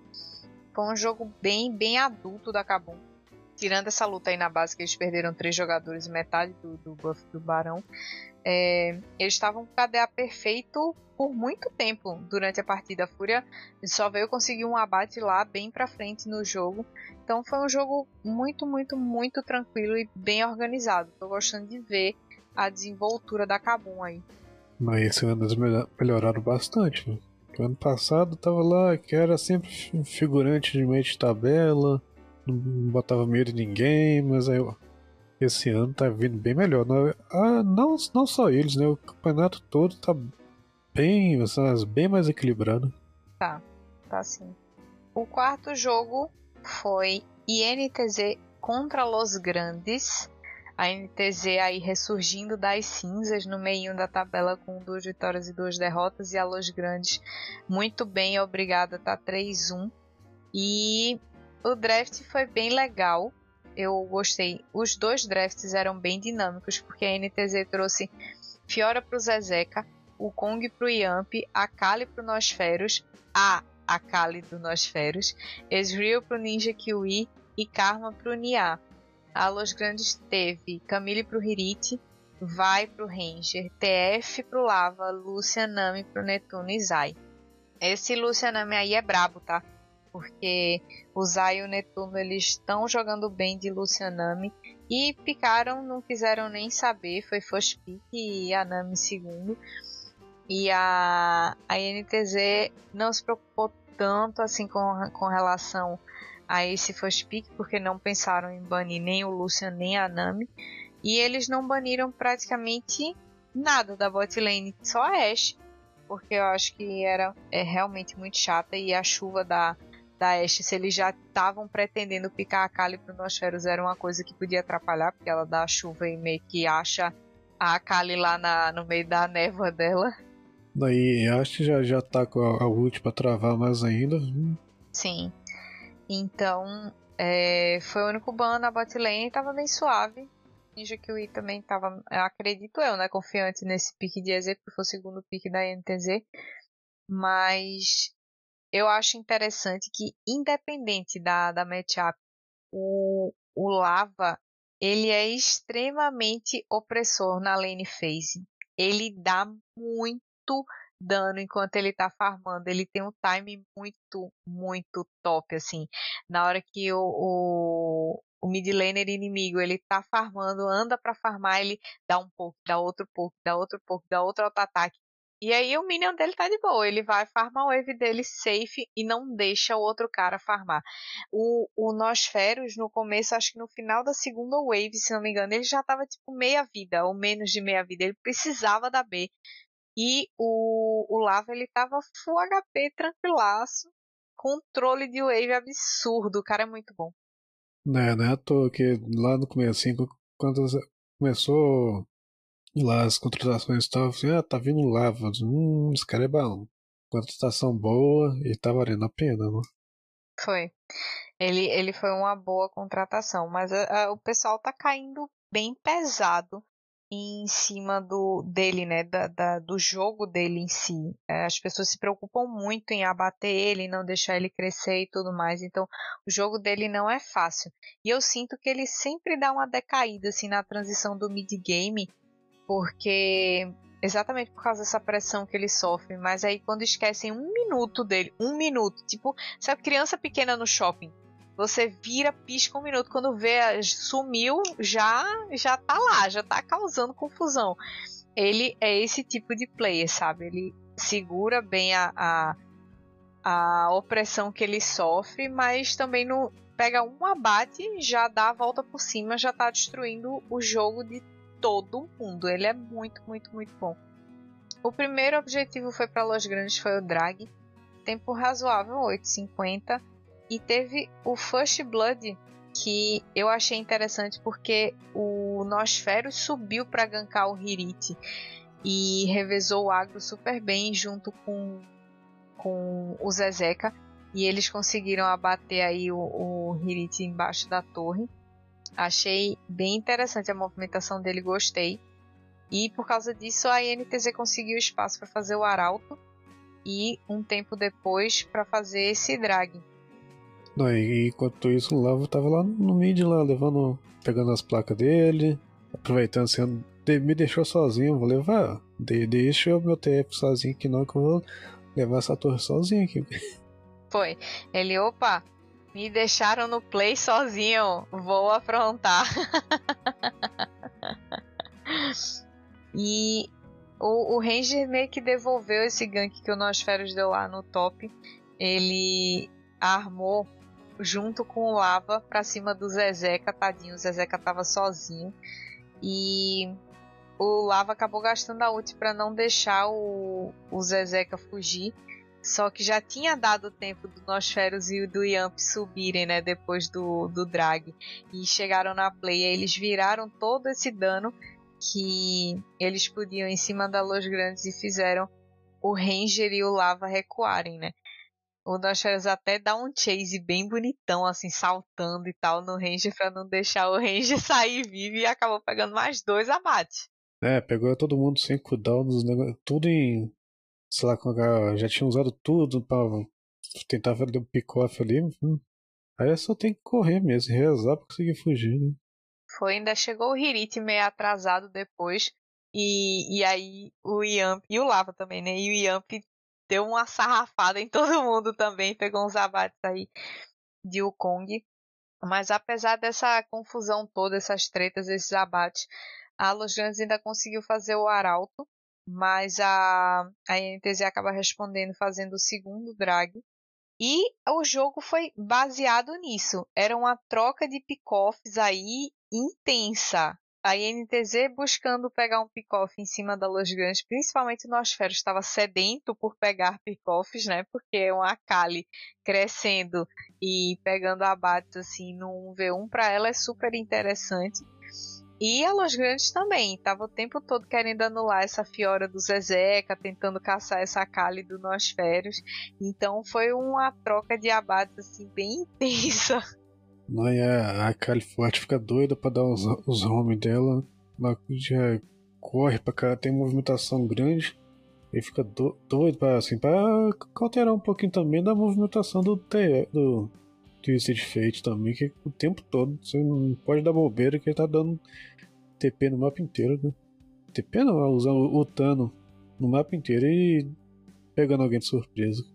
Foi um jogo bem, bem adulto da Kabum tirando essa luta aí na base que eles perderam três jogadores e metade do, do buff do Barão, é, eles estavam com KDA perfeito por muito tempo durante a partida. A Fúria só veio conseguir um abate lá bem pra frente no jogo. Então foi um jogo muito, muito, muito tranquilo e bem organizado. Tô gostando de ver a desenvoltura da Kabum aí. Mas esse ano eles melhoraram bastante. Né? O ano passado tava lá que era sempre figurante de meio de tabela não botava medo de ninguém, mas aí esse ano tá vindo bem melhor. Não, ah, não, não só eles, né? O campeonato todo tá bem, bem mais equilibrado. Tá, tá sim. O quarto jogo foi INTZ contra Los Grandes. A NTZ aí ressurgindo das cinzas no meio da tabela com duas vitórias e duas derrotas. E a Los Grandes muito bem, obrigada, tá 3-1. E o draft foi bem legal. Eu gostei. Os dois drafts eram bem dinâmicos, porque a NTZ trouxe Fiora pro Zezeca, o Kong pro Yamp, a Kali pro Nosferos, a Akali do Nosferos, Ezreal pro Ninja Kiwi e Karma pro Nia. A Los Grandes teve Camille pro Hirit, Vai pro Ranger, TF pro Lava, Lucia Nami pro Netuno e Zai. Esse Lucia Nami aí é brabo, tá? porque o Zay e o Netuno eles estão jogando bem de Lucianami e picaram, não quiseram nem saber, foi first pick e a Nami segundo. E a, a NTZ não se preocupou tanto assim com, com relação a esse first pick, porque não pensaram em banir nem o Lucian nem a Nami. E eles não baniram praticamente nada da bot lane, só a Ashe, porque eu acho que era é realmente muito chata e a chuva da da Ashe, se eles já estavam pretendendo picar a Kali pro Nosferos, era uma coisa que podia atrapalhar, porque ela dá a chuva e meio que acha a Kali lá na, no meio da névoa dela. Daí acho que já, já tá com a, a ult pra travar mais ainda. Sim. Então, é, foi o único ban na bot lane tava bem suave. Ninja Kiwi também tava, acredito eu, né, confiante nesse pique de EZ, porque foi o segundo pique da NTZ. Mas eu acho interessante que, independente da, da matchup, o, o Lava ele é extremamente opressor na lane phase. Ele dá muito dano enquanto ele tá farmando. Ele tem um time muito, muito top, assim. Na hora que o, o, o mid laner inimigo ele tá farmando, anda para farmar, ele dá um pouco, dá outro pouco, dá outro pouco, dá outro auto-ataque. E aí o minion dele tá de boa, ele vai farmar o wave dele safe e não deixa o outro cara farmar. O, o Nosferos, no começo, acho que no final da segunda wave, se não me engano, ele já tava tipo meia vida, ou menos de meia vida, ele precisava da B. E o, o Lava, ele tava full HP, tranquilaço, controle de wave absurdo, o cara é muito bom. Não é, não é à toa que lá no começo, assim, quando começou lá as contratações estavam assim, ah, tá vindo lava. Hum, esse cara é bom. Contratação boa e tá valendo a pena, né? Foi. Ele, ele foi uma boa contratação, mas a, a, o pessoal tá caindo bem pesado em cima do dele, né, da, da, do jogo dele em si. É, as pessoas se preocupam muito em abater ele, não deixar ele crescer e tudo mais. Então, o jogo dele não é fácil. E eu sinto que ele sempre dá uma decaída assim na transição do mid game porque exatamente por causa dessa pressão que ele sofre, mas aí quando esquecem um minuto dele, um minuto, tipo, sabe criança pequena no shopping, você vira, pisca um minuto, quando vê, sumiu, já já tá lá, já tá causando confusão. Ele é esse tipo de player, sabe? Ele segura bem a, a, a opressão que ele sofre, mas também não pega um abate, já dá a volta por cima, já tá destruindo o jogo de todo mundo. Ele é muito, muito, muito bom. O primeiro objetivo foi para Los Grandes, foi o drag. tempo razoável, 8,50. E teve o First Blood, que eu achei interessante porque o Nosferos subiu para gankar o Hirit e revezou o agro super bem junto com, com o Zezeka. E eles conseguiram abater aí o, o Hirit embaixo da torre. Achei bem interessante a movimentação dele, gostei. E por causa disso a INTZ conseguiu espaço para fazer o Arauto e um tempo depois para fazer esse drag. Não, e enquanto isso o Lavo tava lá no mid lá, levando. pegando as placas dele, aproveitando assim, me deixou sozinho, vou levar. De, deixa o meu TF sozinho que não, que eu vou levar essa torre sozinho aqui. Foi. Ele, opa, me deixaram no play sozinho, vou afrontar. e o, o Ranger meio que devolveu esse gank que o Nosferos deu lá no top. Ele armou junto com o Lava pra cima do Zezeca, tadinho. O Zezeca tava sozinho. E o Lava acabou gastando a ult para não deixar o, o Zezeca fugir. Só que já tinha dado tempo do Nosferos e do Yamp subirem, né? Depois do, do drag. E chegaram na play. Eles viraram todo esse dano que eles podiam em cima da Los Grandes e fizeram o Ranger e o Lava recuarem, né? O Nosferos até dá um chase bem bonitão, assim, saltando e tal no Ranger pra não deixar o Ranger sair vivo e acabou pegando mais dois abates. É, pegou todo mundo sem cooldowns, tudo em. Sei lá, já tinha usado tudo pra tentar fazer um pick-off ali. Hum. Aí só tem que correr mesmo, rezar pra conseguir fugir, né? Foi, ainda chegou o Hirit meio atrasado depois. E, e aí o Yamp, e o Lava também, né? E o Yamp deu uma sarrafada em todo mundo também, pegou uns abates aí de Wukong. Mas apesar dessa confusão toda, essas tretas, esses abates, a Los Grandes ainda conseguiu fazer o arauto, mas a, a NTZ acaba respondendo fazendo o segundo drag. E o jogo foi baseado nisso. Era uma troca de pick-offs aí intensa. A INTZ buscando pegar um pick-off em cima da Los Grandes, principalmente o Nosfero estava sedento por pegar pick-offs, né? Porque é uma Kali crescendo e pegando abates assim no 1v1 para ela é super interessante. E a Los Grandes também, tava o tempo todo querendo anular essa Fiora do Zezeca, tentando caçar essa Kali do Nosferos. Então foi uma troca de abates assim bem intensa. Não, e a, a Kali Forte fica doida pra dar os, os home dela. Ela já corre pra cá, tem movimentação grande. E fica do, doido pra, assim, pra alterar um pouquinho também da movimentação do, do, Twisted Fate também, que o tempo todo você não pode dar bobeira que ele tá dando TP no mapa inteiro, né? TP não, usando o Tano no mapa inteiro e pegando alguém de surpresa.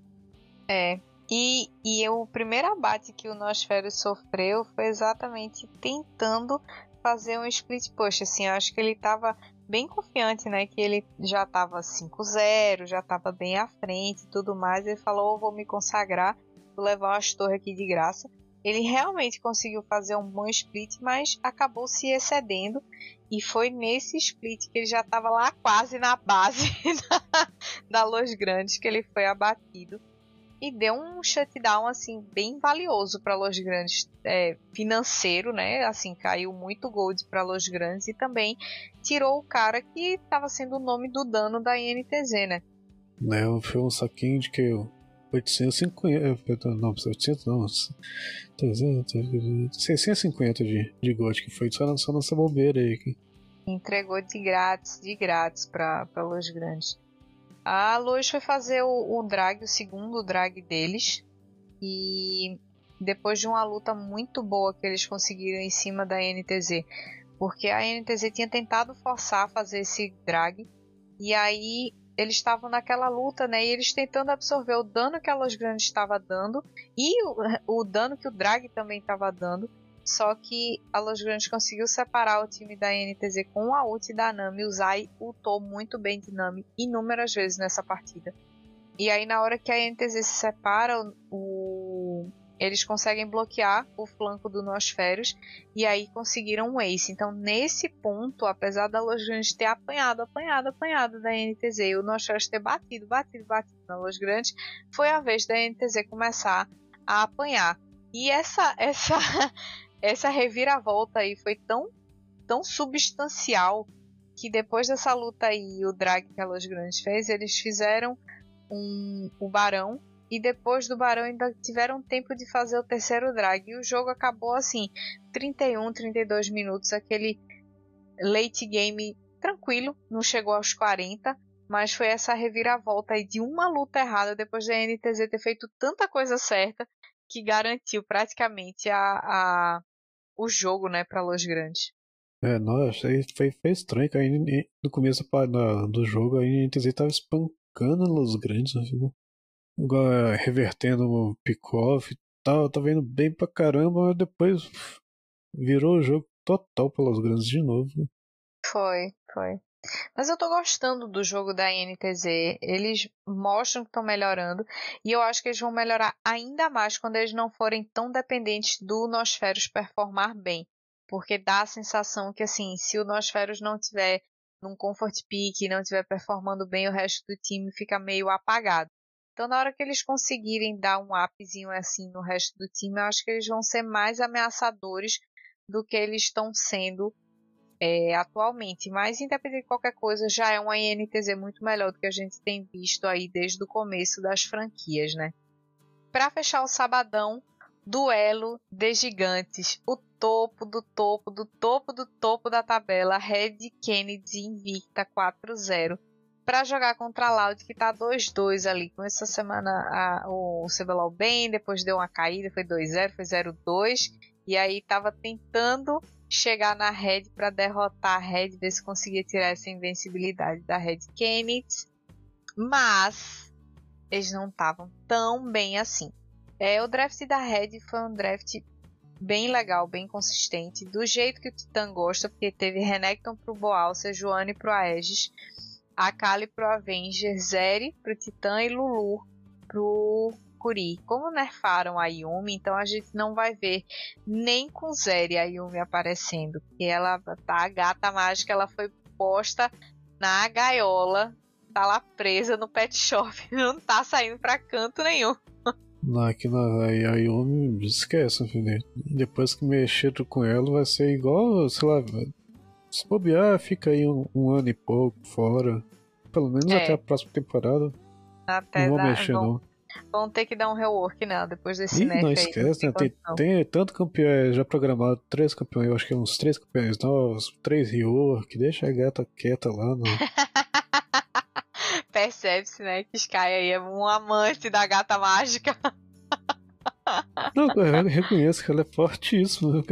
É. E, e o primeiro abate que o Nosferos sofreu foi exatamente tentando fazer um split push. Assim, eu acho que ele tava bem confiante, né? Que ele já tava 5-0, já tava bem à frente e tudo mais. Ele falou: oh, vou me consagrar levar umas torres aqui de graça. Ele realmente conseguiu fazer um bom split, mas acabou se excedendo. E foi nesse split que ele já estava lá quase na base da, da Los Grandes que ele foi abatido. E deu um shutdown assim bem valioso para Los Grandes é, financeiro, né? Assim caiu muito gold para Los Grandes e também tirou o cara que estava sendo o nome do dano da INTZ, né? Né, foi um saquinho de que eu 850. Não, 800 não. 300, 650 de, de gold, que foi só, só nessa bobeira aí. Entregou de grátis, de grátis pra, pra Luz Grande. A Luz foi fazer o, o drag, o segundo drag deles. E depois de uma luta muito boa que eles conseguiram em cima da NTZ. Porque a NTZ tinha tentado forçar a fazer esse drag. E aí eles estavam naquela luta, né? E eles tentando absorver o dano que a Los Grandes estava dando e o, o, dano que o Drag também estava dando. Só que a Los Grandes conseguiu separar o time da NTZ com a ult da Nami. O Zai ultou muito bem de Nami inúmeras vezes nessa partida. E aí, na hora que a NTZ se separa, o, eles conseguem bloquear o flanco do Nosferos e aí conseguiram um ace. Então, nesse ponto, apesar da Los Grandes ter apanhado, apanhado, apanhado da NTZ e o Nosferos ter batido, batido, batido na Los Grandes, foi a vez da NTZ começar a apanhar. E essa essa essa reviravolta aí foi tão tão substancial que depois dessa luta aí, o drag que a Los Grandes fez, eles fizeram um, o Barão e depois do Barão ainda tiveram tempo de fazer o terceiro drag. E o jogo acabou assim, 31, 32 minutos, aquele late game tranquilo, não chegou aos 40, mas foi essa reviravolta aí de uma luta errada depois da NTZ ter feito tanta coisa certa que garantiu praticamente a, a o jogo, né, para Los Grandes. É, nossa, foi, foi estranho que aí, no começo do jogo a NTZ tava espancando Los Grandes, viu? É, revertendo o pick-off e tal, tá vendo bem pra caramba, mas depois virou o jogo total pelas grandes de novo. Né? Foi, foi. Mas eu tô gostando do jogo da INTZ. Eles mostram que estão melhorando. E eu acho que eles vão melhorar ainda mais quando eles não forem tão dependentes do Nosferos performar bem. Porque dá a sensação que, assim, se o Nosferos não tiver num comfort peak, não tiver performando bem, o resto do time fica meio apagado. Então, na hora que eles conseguirem dar um upzinho assim no resto do time, eu acho que eles vão ser mais ameaçadores do que eles estão sendo é, atualmente. Mas, independente de qualquer coisa, já é uma INTZ muito melhor do que a gente tem visto aí desde o começo das franquias, né? Para fechar o sabadão, duelo de gigantes. O topo do topo do topo do topo da tabela. Red Kennedy invicta 4-0 para jogar contra a Loud, que tá 2-2 ali. Com essa semana a, o CBLOL bem, depois deu uma caída, foi 2-0, foi 0-2. E aí tava tentando chegar na Red para derrotar a Red, ver se conseguia tirar essa invencibilidade da Red Kennedy. Mas eles não estavam tão bem assim. É, o draft da Red foi um draft bem legal, bem consistente, do jeito que o Titan gosta, porque teve Renekton pro Boal, Sejuani pro Aegis a Kali pro Avenger, Zeri pro Titã e Lulu pro Como nerfaram a Yumi, então a gente não vai ver nem com Zeri a Yumi aparecendo. Porque ela tá a gata mágica, ela foi posta na gaiola, tá lá presa no pet shop, não tá saindo pra canto nenhum. Aqui na a Yumi, esquece, filho. Depois que mexeram com ela, vai ser igual, sei lá, se bobear, fica aí um, um ano e pouco fora. Pelo menos é. até a próxima temporada. Até não vou mexer, vão, não. Vão ter que dar um rework, né? Depois desse Ih, Não esquece, né? Tem, tem, tanto campeão já programado, três campeões, eu acho que é uns três campeões novos, três rework, deixa a gata quieta lá. No... Percebe-se, né? Que Sky aí é um amante da gata mágica. Não, eu reconheço que ela é fortíssima.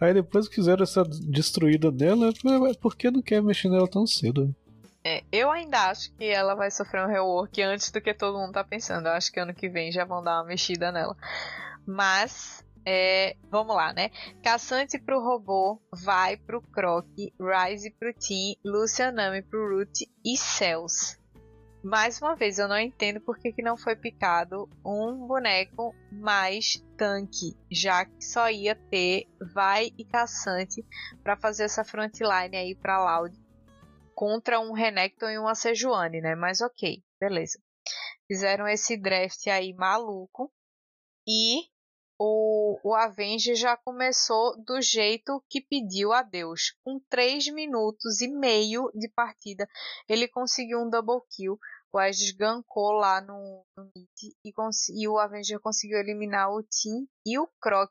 Aí depois que fizeram essa destruída nela, por que não quer mexer nela tão cedo? Eu ainda acho que ela vai sofrer um rework antes do que todo mundo tá pensando. Eu acho que ano que vem já vão dar uma mexida nela. Mas, é, vamos lá, né? Caçante pro robô, vai pro Croc, Rise pro Team, Lucianami pro Root e Cells. Mais uma vez, eu não entendo por que, que não foi picado um boneco mais tanque, já que só ia ter Vai e Caçante para fazer essa frontline aí para Loud contra um Renekton e uma Sejuani, né? Mas ok, beleza. Fizeram esse draft aí maluco e o, o Avenger já começou do jeito que pediu a Deus. Com 3 minutos e meio de partida, ele conseguiu um double kill. O Aegis gankou lá no, no mid e, e, o Avenger conseguiu eliminar o Tim e o Croc.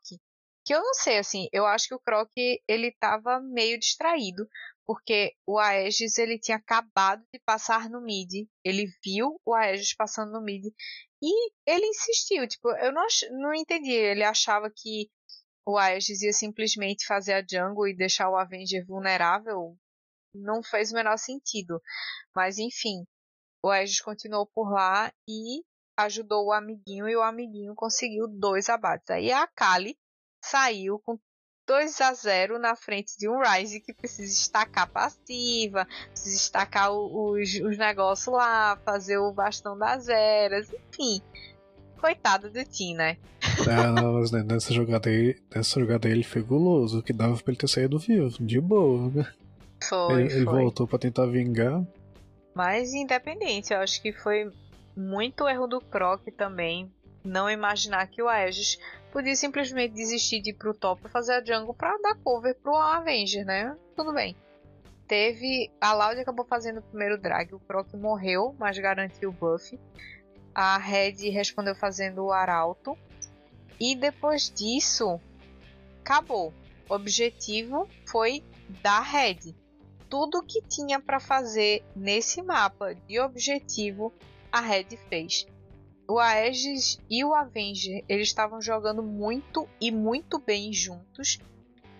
Que eu não sei, assim, eu acho que o Croc ele tava meio distraído, porque o Aegis ele tinha acabado de passar no mid. Ele viu o Aegis passando no mid e ele insistiu, tipo, eu não, não entendi. Ele achava que o Aegis ia simplesmente fazer a jungle e deixar o Avenger vulnerável. Não fez o menor sentido. Mas enfim, o Aegis continuou por lá e ajudou o amiguinho e o amiguinho conseguiu dois abates. Aí a Kali saiu com 2 a 0 na frente de um Rise que precisa estacar passiva, precisa estacar os, os negócios lá, fazer o bastão das eras, enfim. Coitado do Tim, né? Ah, não, mas nessa jogada aí, nessa jogada aí ele foi guloso, que dava pra ele ter saído vivo, de boa, né? Foi, ele, ele foi. voltou pra tentar vingar. Mas independente, eu acho que foi muito erro do Croc também. Não imaginar que o Aegis podia simplesmente desistir de ir pro top e fazer a jungle pra dar cover pro Avenger, né? Tudo bem. Teve. A Loud acabou fazendo o primeiro drag. O Croc morreu, mas garantiu o buff. A Red respondeu fazendo o Arauto. E depois disso, acabou. O objetivo foi da Red. Tudo que tinha para fazer nesse mapa de objetivo, a Red fez. O Aegis e o Avenger, eles estavam jogando muito e muito bem juntos.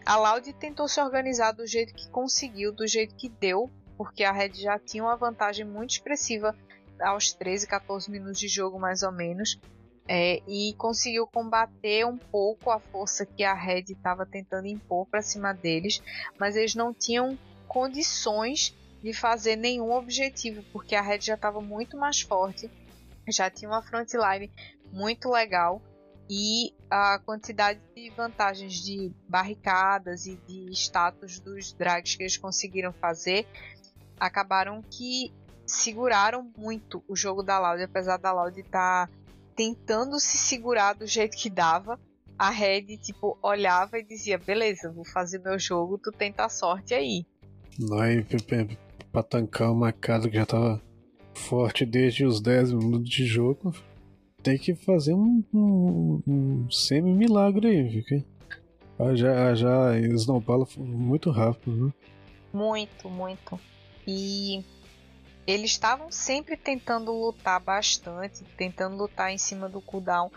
A Loud tentou se organizar do jeito que conseguiu, do jeito que deu, porque a Red já tinha uma vantagem muito expressiva aos 13, 14 minutos de jogo mais ou menos. É, e conseguiu combater um pouco a força que a Red estava tentando impor para cima deles, mas eles não tinham condições de fazer nenhum objetivo, porque a Red já estava muito mais forte, já tinha uma frontline muito legal e a quantidade de vantagens de barricadas e de status dos drags que eles conseguiram fazer acabaram que seguraram muito o jogo da Loud, apesar da Loud estar tá tentando se segurar do jeito que dava. A Red, tipo, olhava e dizia: Beleza, vou fazer meu jogo, tu tenta a sorte aí. Aí, pra tancar uma casa que já tava forte desde os 10 minutos de jogo, tem que fazer um, um, um semi-milagre aí, porque já, já snowballa muito rápido, né? Muito, muito. E eles estavam sempre tentando lutar bastante, tentando lutar em cima do cooldown,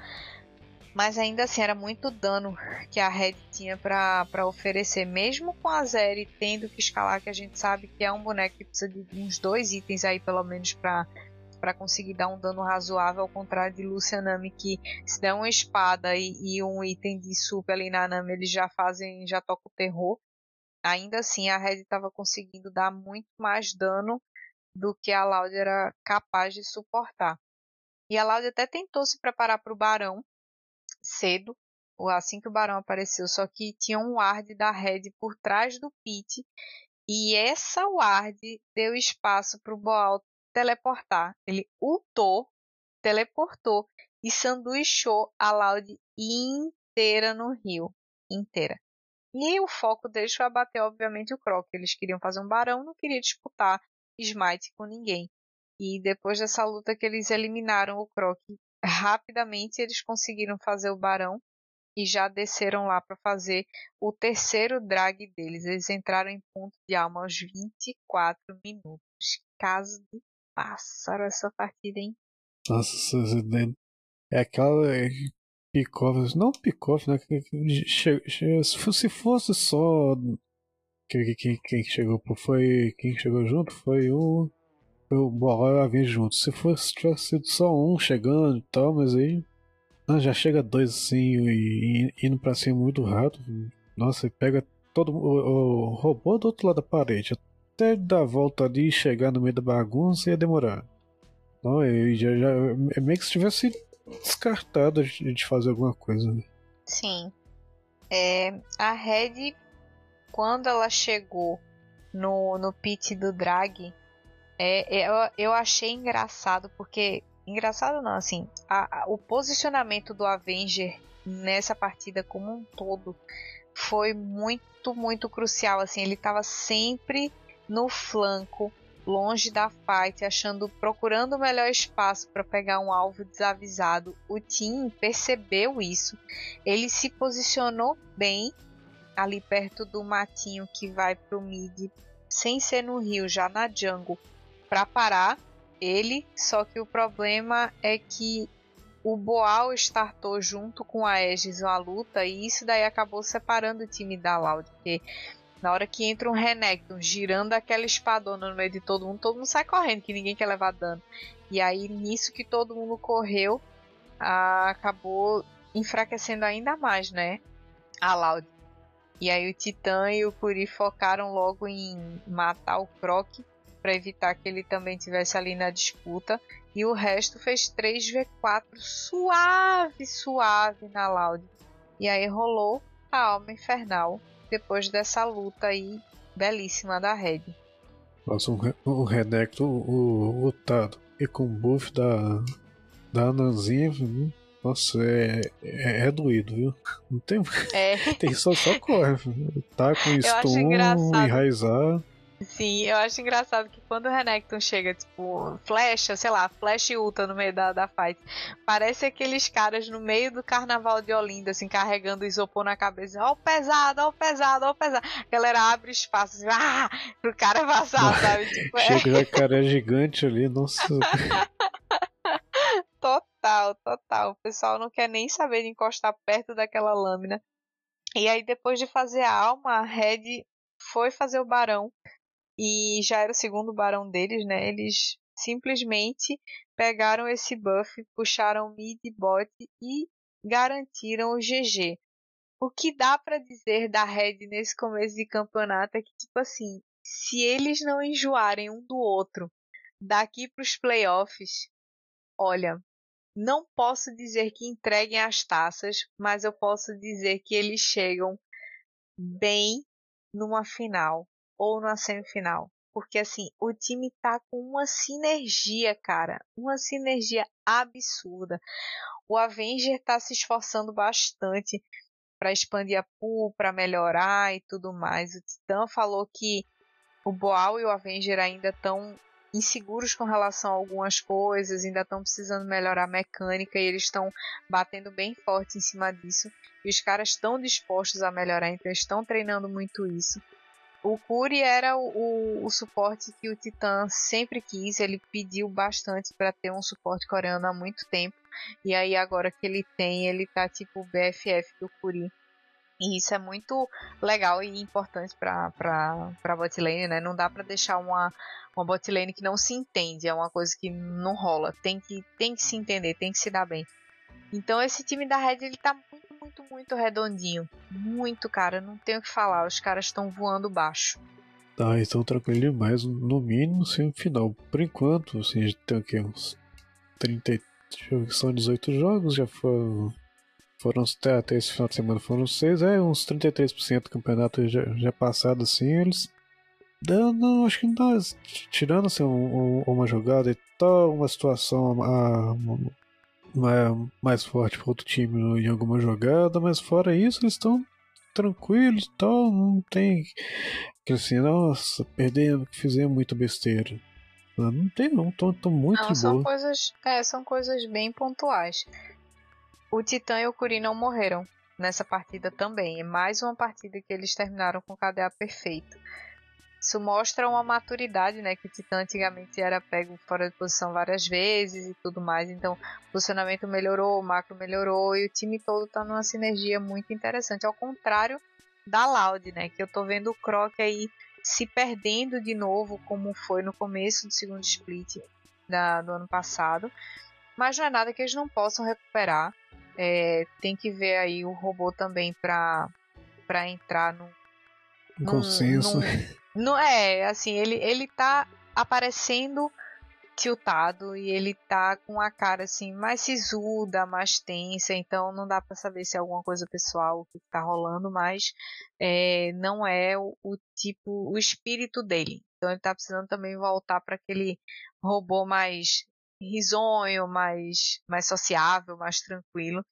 mas ainda assim era muito dano que a Red tinha para oferecer, mesmo com a Zeri tendo que escalar, que a gente sabe que é um boneco que precisa de uns dois itens aí pelo menos para para conseguir dar um dano razoável, ao contrário de Lucianami, que se der uma espada e, e um item de super ali na Nami, eles já fazem, já toca o terror. Ainda assim, a Red estava conseguindo dar muito mais dano do que a Loud era capaz de suportar. E a Loud até tentou se preparar para o Barão cedo, assim que o Barão apareceu, só que tinha um ward da Red por trás do pit e essa ward deu espaço para o Boal teleportar. Ele ultou, teleportou e sanduichou a Loud inteira no rio. Inteira. E o foco deles foi abater, obviamente, o Croc. Eles queriam fazer um barão, não queria disputar Smite com ninguém. E depois dessa luta que eles eliminaram o Croc, rapidamente eles conseguiram fazer o barão e já desceram lá para fazer o terceiro drag deles. Eles entraram em ponto de alma aos 24 minutos. Caso de pássaro essa partida, hein? Nossa, é aquela pick-off, não pick-off, né? Se fosse só quem chegou foi quem chegou junto foi o foi o Borró e a Vinha junto. Se fosse tivesse sido só um chegando e tal, mas aí ah, já chega dois assim e, e indo pra cima muito rápido. Nossa, pega todo o, o robô do outro lado da parede. Até dar a volta ali e chegar no meio da bagunça ia demorar. Não, já, já, é meio que se tivesse descartado de fazer alguma coisa. Né? Sim. É, a Red quando ela chegou no, no pit do drag, é, é, eu, eu achei engraçado, porque. Engraçado não, assim. A, a, o posicionamento do Avenger nessa partida como um todo foi muito, muito crucial. Assim, ele estava sempre no flanco, longe da fight, achando, procurando o melhor espaço para pegar um alvo desavisado. O Tim percebeu isso. Ele se posicionou bem ali perto do matinho que vai pro mid, sem ser no rio, já na jungle, para parar ele. Só que o problema é que o Boal startou junto com a Aegis a luta e isso daí acabou separando o time da Loud, porque na hora que entra um Renekton girando aquela espadona no meio de todo mundo, todo mundo sai correndo, que ninguém quer levar dano. E aí nisso que todo mundo correu, acabou enfraquecendo ainda mais, né? A Loud. E aí o Titã e o Curi focaram logo em matar o Croc. Para evitar que ele também tivesse ali na disputa. E o resto fez 3v4 suave, suave na Loud. E aí rolou a alma infernal depois dessa luta aí belíssima da Red. Nossa, um, um Renekton lutado e com buff da, da Ananzinha, viu? nossa, é, é, é, doído, viu? Não tem. É. tem só, só corre. Tá com stun, enraizar. Sim, eu acho engraçado que quando o Renekton chega, tipo, flecha, sei lá, flecha e ulta no meio da, da fight, parece aqueles caras no meio do carnaval de Olinda, assim, carregando isopor na cabeça. Ó o pesado, ó o pesado, ó o pesado. A galera abre espaço, assim, ah, pro cara vazar, sabe? Tipo, é. Chega é... cara gigante ali, nossa. total, total. O pessoal não quer nem saber de encostar perto daquela lâmina. E aí, depois de fazer a alma, a Red foi fazer o barão e já era o segundo barão deles, né? Eles simplesmente pegaram esse buff, puxaram mid bot e garantiram o GG. O que dá para dizer da Red nesse começo de campeonato é que tipo assim, se eles não enjoarem um do outro daqui para os playoffs, olha, não posso dizer que entreguem as taças, mas eu posso dizer que eles chegam bem numa final ou na semifinal. Porque assim, o time tá com uma sinergia, cara. Uma sinergia absurda. O Avenger tá se esforçando bastante para expandir a pool, para melhorar e tudo mais. O Titã falou que o Boal e o Avenger ainda estão inseguros com relação a algumas coisas, ainda estão precisando melhorar a mecânica e eles estão batendo bem forte em cima disso. E os caras estão dispostos a melhorar, então estão treinando muito isso. O Curi era o, o, o, suporte que o Titã sempre quis, ele pediu bastante para ter um suporte coreano há muito tempo. E aí agora que ele tem, ele tá tipo BFF do Curi. E isso é muito legal e importante para para botlane, né? Não dá para deixar uma uma botlane que não se entende, é uma coisa que não rola. Tem que tem que se entender, tem que se dar bem. Então esse time da Red ele tá muito muito, muito redondinho. Muito, cara, não tenho o que falar. Os caras estão voando baixo. Tá, então tranquilo demais. No mínimo, final Por enquanto, assim, a gente tem aqui uns 30. São 18 jogos, já foram. Foram até, até esse final de semana foram 6, é uns 33% do campeonato já, já passado assim, eles. Não, acho que não. Tirando assim, um, um, uma jogada e tal, uma situação a, mais, mais forte para outro time em alguma jogada, mas fora isso eles estão tranquilos e tal, não tem que assim, nossa, perdemos, fizemos muita besteira. Não tem não, estão muito não, são boa. coisas, é, são coisas bem pontuais. O Titã e o Curi não morreram nessa partida também. É mais uma partida que eles terminaram com o KDA perfeito. Isso mostra uma maturidade, né? Que o Titã antigamente era pego fora de posição várias vezes e tudo mais. Então, o posicionamento melhorou, o macro melhorou e o time todo tá numa sinergia muito interessante. Ao contrário da Loud, né? Que eu tô vendo o Croc aí se perdendo de novo, como foi no começo do segundo split da, do ano passado. Mas não é nada que eles não possam recuperar. É, tem que ver aí o robô também para entrar no. Consenso. Num, não é, assim, ele, ele tá aparecendo tiltado e ele tá com a cara assim mais sisuda, mais tensa, então não dá para saber se é alguma coisa pessoal o que tá rolando, mas é, não é o, o, tipo, o espírito dele. Então ele tá precisando também voltar para aquele robô mais risonho, mais mais sociável, mais tranquilo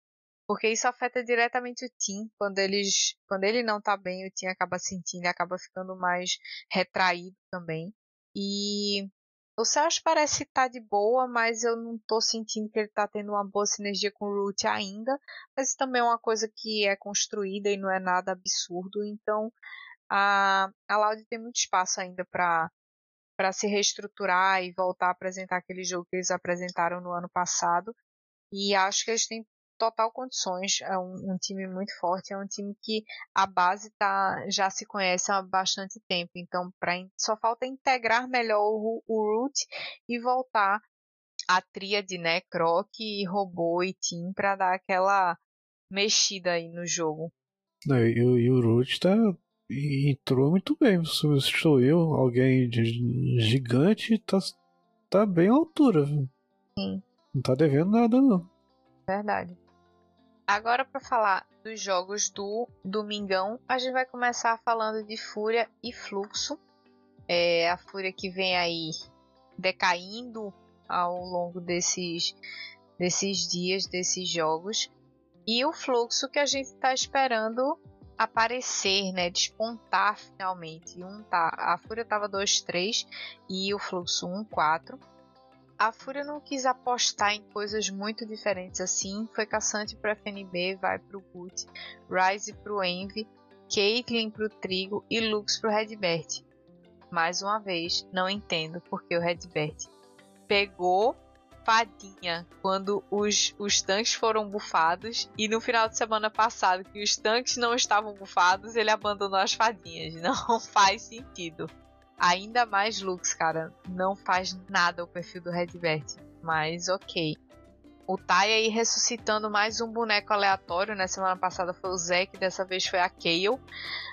porque isso afeta diretamente o Tim. Quando, eles, quando ele não tá bem, o Tim acaba sentindo e acaba ficando mais retraído também. E o Sérgio parece estar tá de boa, mas eu não tô sentindo que ele tá tendo uma boa sinergia com o Root ainda. Mas também é uma coisa que é construída e não é nada absurdo. Então a, a Loud tem muito espaço ainda para para se reestruturar e voltar a apresentar aquele jogo que eles apresentaram no ano passado. E acho que eles têm total condições. É um, um, time muito forte, é um time que a base tá, já se conhece há bastante tempo. Então, pra, só falta integrar melhor o, o Root e voltar a tríade, né? Croc, robô e Team para dar aquela mexida aí no jogo. Não, e, e, o Root tá entrou muito bem. Substituiu eu, alguém de gigante, tá, tá bem à altura. Sim. Não tá devendo nada, não. Verdade. Agora, para falar dos jogos do Domingão, a gente vai começar falando de Fúria e Fluxo. É a Fúria que vem aí decaindo ao longo desses, desses dias, desses jogos. E o Fluxo que a gente está esperando aparecer, né, despontar finalmente. Um tá, a Fúria tava 2-3 e o Fluxo 1-4. A Fúria não quis apostar em coisas muito diferentes assim. Foi caçante para FNB, vai pro Gut, Rise pro Envy, Caitlyn pro Trigo e Lux pro Redbert. Mais uma vez, não entendo porque o Redbert pegou fadinha quando os, os tanques foram bufados e no final de semana passado que os tanques não estavam bufados, ele abandonou as fadinhas. Não faz sentido. Ainda mais Lux, cara. Não faz nada o perfil do Redbert. Mas ok. O Tai aí ressuscitando mais um boneco aleatório. Na né? semana passada foi o Zek, dessa vez foi a Kayle.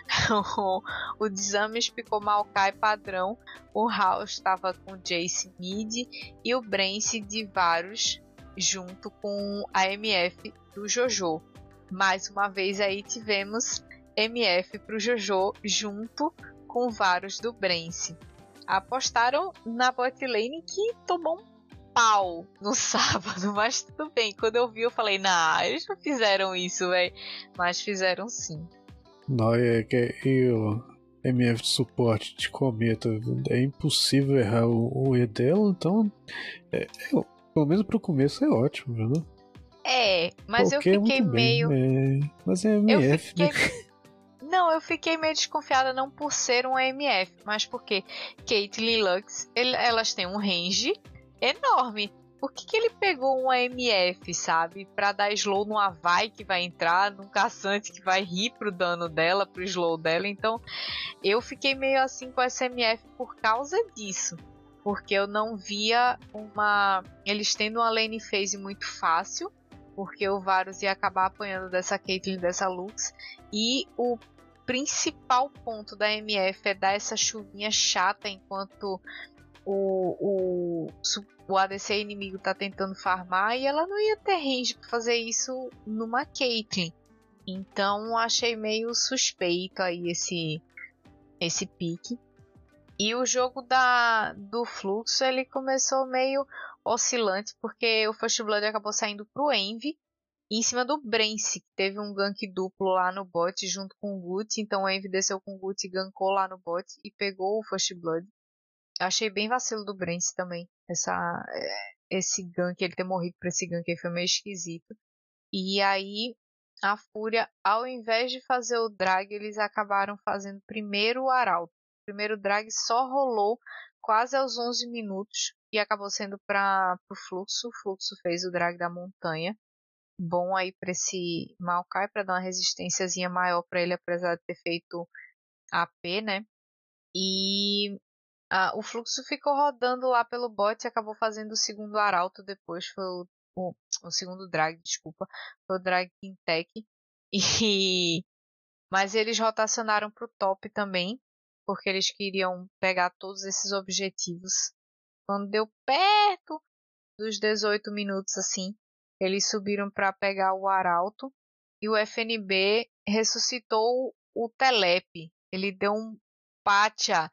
o, Desames ficou Maokai padrão. O House estava com Jace mid. E o Brance de Varus junto com a MF do Jojo. Mais uma vez aí tivemos MF pro Jojo junto com vários do Brence. Apostaram na botlane que tomou um pau no sábado, mas tudo bem. Quando eu vi, eu falei, nah, eles não fizeram isso, velho. Mas fizeram sim. Não, é que eu. MF de suporte de cometa, é impossível errar o, o E dela, então. É, é, pelo menos pro começo é ótimo, viu? É, mas Porque eu fiquei meio. É, mas é MF, fiquei... né? Não, eu fiquei meio desconfiada não por ser um AMF, mas porque Caitlyn Lux, ele, elas têm um range enorme. Por que, que ele pegou um AMF, sabe? Pra dar slow numa vai que vai entrar, num caçante que vai rir pro dano dela, pro slow dela. Então, eu fiquei meio assim com essa MF por causa disso. Porque eu não via uma. Eles tendo uma lane phase muito fácil porque o Varus ia acabar apanhando dessa Caitlyn dessa Lux. E o principal ponto da MF é dar essa chuvinha chata enquanto o, o, o ADC inimigo tá tentando farmar e ela não ia ter range pra fazer isso numa Caitlyn. Então achei meio suspeito aí esse esse pique. E o jogo da, do fluxo ele começou meio oscilante porque o First Blood acabou saindo pro Envy em cima do Brence, que teve um gank duplo lá no bot junto com o Gut. Então o Envy desceu com o Gut e gankou lá no bot e pegou o First Blood. Achei bem vacilo do Brence também. Essa, é, esse gank, ele ter morrido pra esse gank aí foi meio esquisito. E aí a Fúria, ao invés de fazer o drag, eles acabaram fazendo primeiro o Arauto. O primeiro drag só rolou quase aos 11 minutos e acabou sendo para o Fluxo. O Fluxo fez o drag da montanha bom aí para esse Maokai para dar uma resistênciazinha maior para ele, apesar de ter feito AP, né? E o fluxo ficou rodando lá pelo bot e acabou fazendo o segundo arauto depois, foi o, o, o segundo drag, desculpa, foi o drag Tech. E mas eles rotacionaram pro top também, porque eles queriam pegar todos esses objetivos. Quando deu perto dos 18 minutos assim, eles subiram para pegar o Arauto e o FNB ressuscitou o Telepe. Ele deu um pacha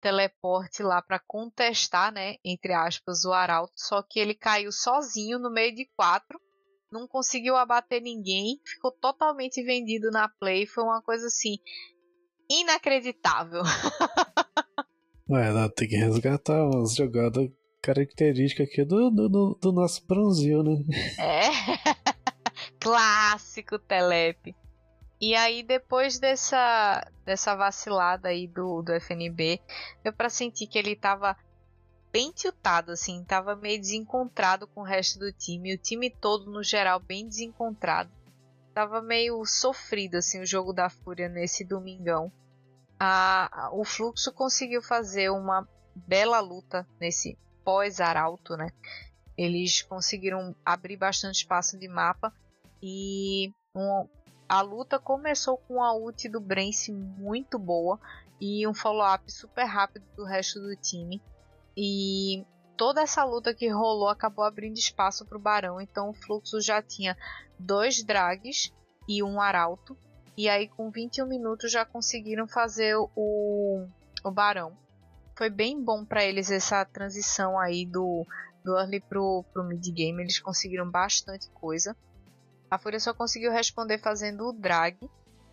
teleporte lá para contestar, né, entre aspas, o Arauto, só que ele caiu sozinho no meio de quatro, não conseguiu abater ninguém, ficou totalmente vendido na play, foi uma coisa assim inacreditável. Ué, tem que resgatar umas jogadas característica aqui do, do, do nosso Brasil, né? É. Clássico Telepe. E aí, depois dessa, dessa vacilada aí do, do FNB, deu pra sentir que ele tava bem tiltado, assim, tava meio desencontrado com o resto do time. O time todo, no geral, bem desencontrado. Tava meio sofrido, assim, o jogo da Fúria nesse domingão. A, o Fluxo conseguiu fazer uma bela luta nesse pós-arauto, né? Eles conseguiram abrir bastante espaço de mapa e um, a luta começou com a ult do Brence muito boa e um follow-up super rápido do resto do time. E toda essa luta que rolou acabou abrindo espaço para o Barão. Então o Fluxo já tinha dois drags e um arauto. E aí com 21 minutos já conseguiram fazer o, o Barão. Foi bem bom para eles essa transição aí do, do early pro, pro mid game. Eles conseguiram bastante coisa. A Fúria só conseguiu responder fazendo o drag.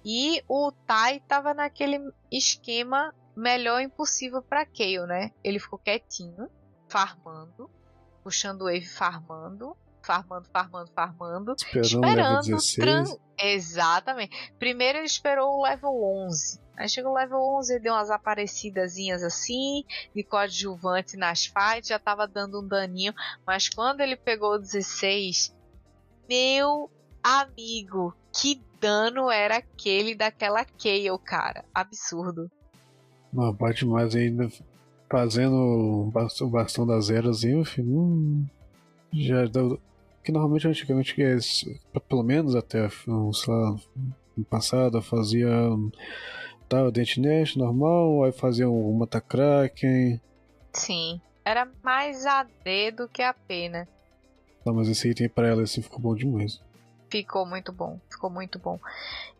E o Tai tava naquele esquema melhor impossível para Kayle, né? Ele ficou quietinho, farmando, puxando wave farmando, farmando, farmando, farmando, esperando, esperando Exatamente. Primeiro ele esperou o level 11. Aí chegou o level 11 e deu umas aparecidazinhas assim, de coadjuvante nas fights, já tava dando um daninho, mas quando ele pegou o 16, meu amigo, que dano era aquele daquela Kayle, cara? Absurdo. Não, bate mais ainda fazendo o bastão das eras aí, hum, já deu. Que normalmente antigamente, pelo menos até, sei lá, no passado, fazia tá, o Dente Nest normal, aí fazia um Mata Kraken. Sim, era mais AD do que a pena. Não, mas esse item pra ela assim ficou bom demais. Ficou muito bom, ficou muito bom.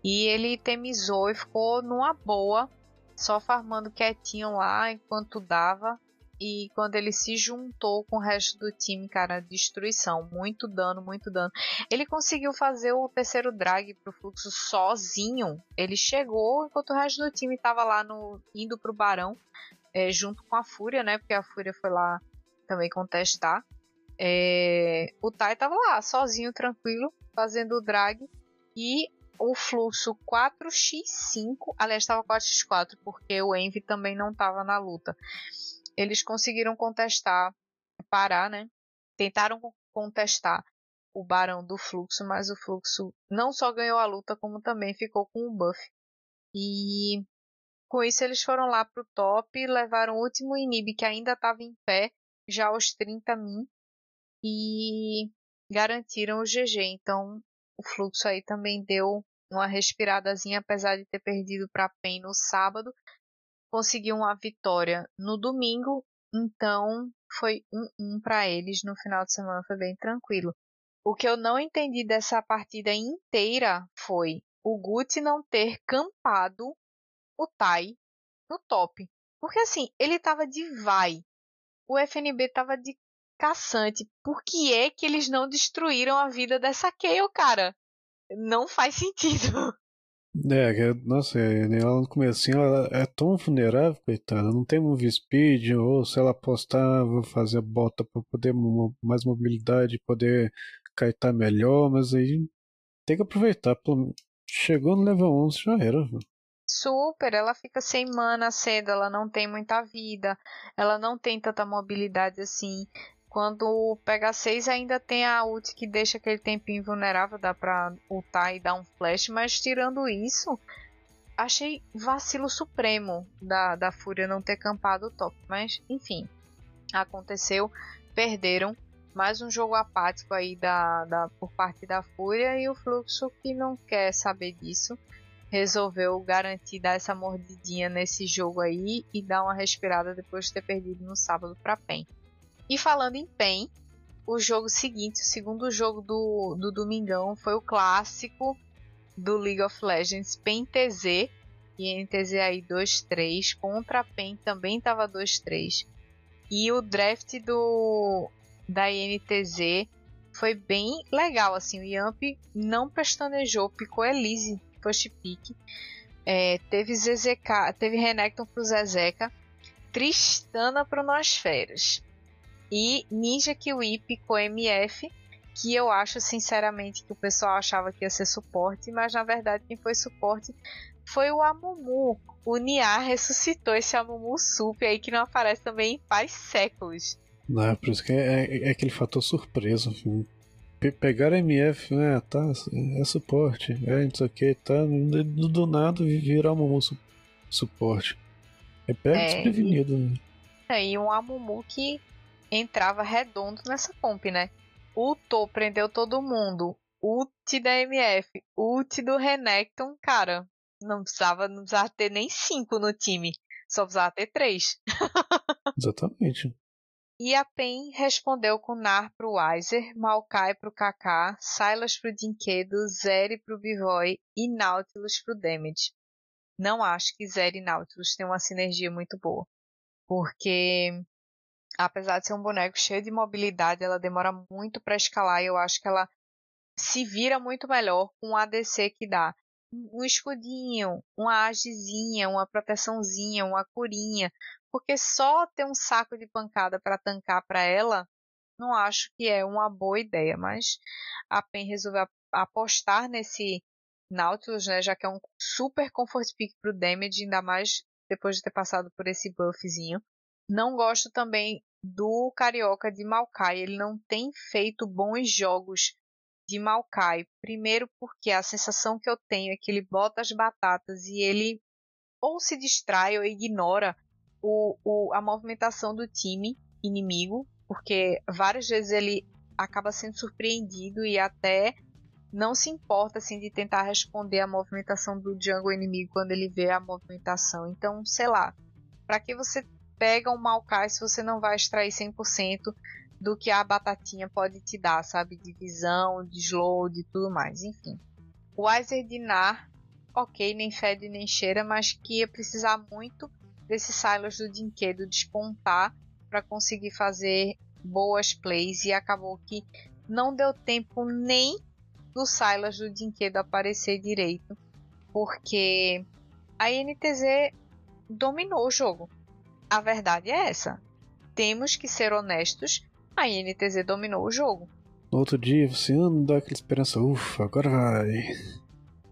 E ele temizou e ficou numa boa, só farmando quietinho lá enquanto dava. E quando ele se juntou com o resto do time, cara, destruição. Muito dano, muito dano. Ele conseguiu fazer o terceiro drag pro fluxo sozinho. Ele chegou enquanto o resto do time tava lá no indo pro Barão, é, junto com a Fúria, né? Porque a Fúria foi lá também contestar. É, o Tai tava lá, sozinho, tranquilo, fazendo o drag. E o fluxo 4x5, aliás, estava 4x4, porque o Envy também não estava na luta. Eles conseguiram contestar, parar, né? Tentaram contestar o Barão do Fluxo, mas o Fluxo não só ganhou a luta, como também ficou com o buff. E com isso eles foram lá pro top, levaram o último inib que ainda estava em pé, já aos 30 min, e garantiram o GG. Então o fluxo aí também deu uma respiradazinha, apesar de ter perdido para PEN no sábado. Conseguiu uma vitória no domingo, então foi 1-1 um, para eles no final de semana, foi bem tranquilo. O que eu não entendi dessa partida inteira foi o Guti não ter campado o Tai no top. Porque assim, ele tava de vai. O FNB tava de caçante. Por que é que eles não destruíram a vida dessa Kayle, cara? Não faz sentido. É, nossa, ela no começo ela é tão vulnerável, coitada. Não tem move speed, ou se ela apostar, vou fazer bota para poder mais mobilidade, poder kaitar melhor, mas aí tem que aproveitar. Chegou no level 11 já era. Super, ela fica sem mana cedo, ela não tem muita vida, ela não tem tanta mobilidade assim. Quando pega 6 ainda tem a ult que deixa aquele tempinho vulnerável, dá pra ultar e dar um flash, mas tirando isso, achei vacilo supremo da, da Fúria não ter campado o top. Mas enfim, aconteceu, perderam. Mais um jogo apático aí da, da, por parte da Fúria e o Fluxo que não quer saber disso. Resolveu garantir dar essa mordidinha nesse jogo aí e dar uma respirada depois de ter perdido no sábado para PEN. E falando em PEN, o jogo seguinte, o segundo jogo do, do Domingão, foi o clássico do League of Legends, PEN TZ. E NTZ aí 2-3. Contra a PEN também estava 2-3. E o draft do da INTZ foi bem legal. Assim, o Yamp não pestanejou, picou Elise first pick. É, teve ZZK, teve Renekton pro Zezeca, Tristana pro Nosferas e Ninja Kiwi com MF, que eu acho sinceramente que o pessoal achava que ia ser suporte, mas na verdade quem foi suporte foi o Amumu. O Nia ressuscitou esse Amumu Sup aí que não aparece também faz séculos. Não, é por isso que é, é, é aquele fator surpresa. Assim. Pegar MF, né? Tá, é suporte, é não sei o que, tá. Do, do nada virar Amumu su, suporte. É pega é, desprevenido, e, né? É, e um Amumu que entrava redondo nessa comp, né? O To prendeu todo mundo ult da MF, ult do Renekton, cara, não precisava, não precisava ter nem cinco no time, só precisava ter três. Exatamente. E a PEN respondeu com Nar pro Weiser, Maokai pro Kaká, Silas pro Dinquedo, Zeri pro Bivoy e Nautilus pro Damage. Não acho que Zeri e Nautilus tenham uma sinergia muito boa. Porque, apesar de ser um boneco cheio de mobilidade, ela demora muito para escalar e eu acho que ela se vira muito melhor com o ADC que dá. Um escudinho, uma agezinha, uma proteçãozinha, uma curinha, porque só ter um saco de pancada para tancar para ela, não acho que é uma boa ideia. Mas a PEN resolveu apostar nesse Nautilus, né, já que é um super comfort pick pro damage, ainda mais depois de ter passado por esse buffzinho. Não gosto também do Carioca de Maokai, ele não tem feito bons jogos de Maokai. Primeiro porque a sensação que eu tenho é que ele bota as batatas e ele ou se distrai ou ignora o, o, a movimentação do time inimigo, porque várias vezes ele acaba sendo surpreendido e até não se importa assim de tentar responder a movimentação do jungle inimigo quando ele vê a movimentação. Então, sei lá, para que você pega um Maokai se você não vai extrair 100% do que a batatinha pode te dar, sabe? De visão, de slow, de tudo mais, enfim. O Weiser Dinar, ok, nem fede nem cheira, mas que ia precisar muito desses silos do Dinquedo despontar para conseguir fazer boas plays e acabou que não deu tempo nem do Silas do Dinquedo aparecer direito, porque a NTZ dominou o jogo. A verdade é essa. Temos que ser honestos, a NTZ dominou o jogo. No outro dia você anda aquela esperança, ufa, agora vai.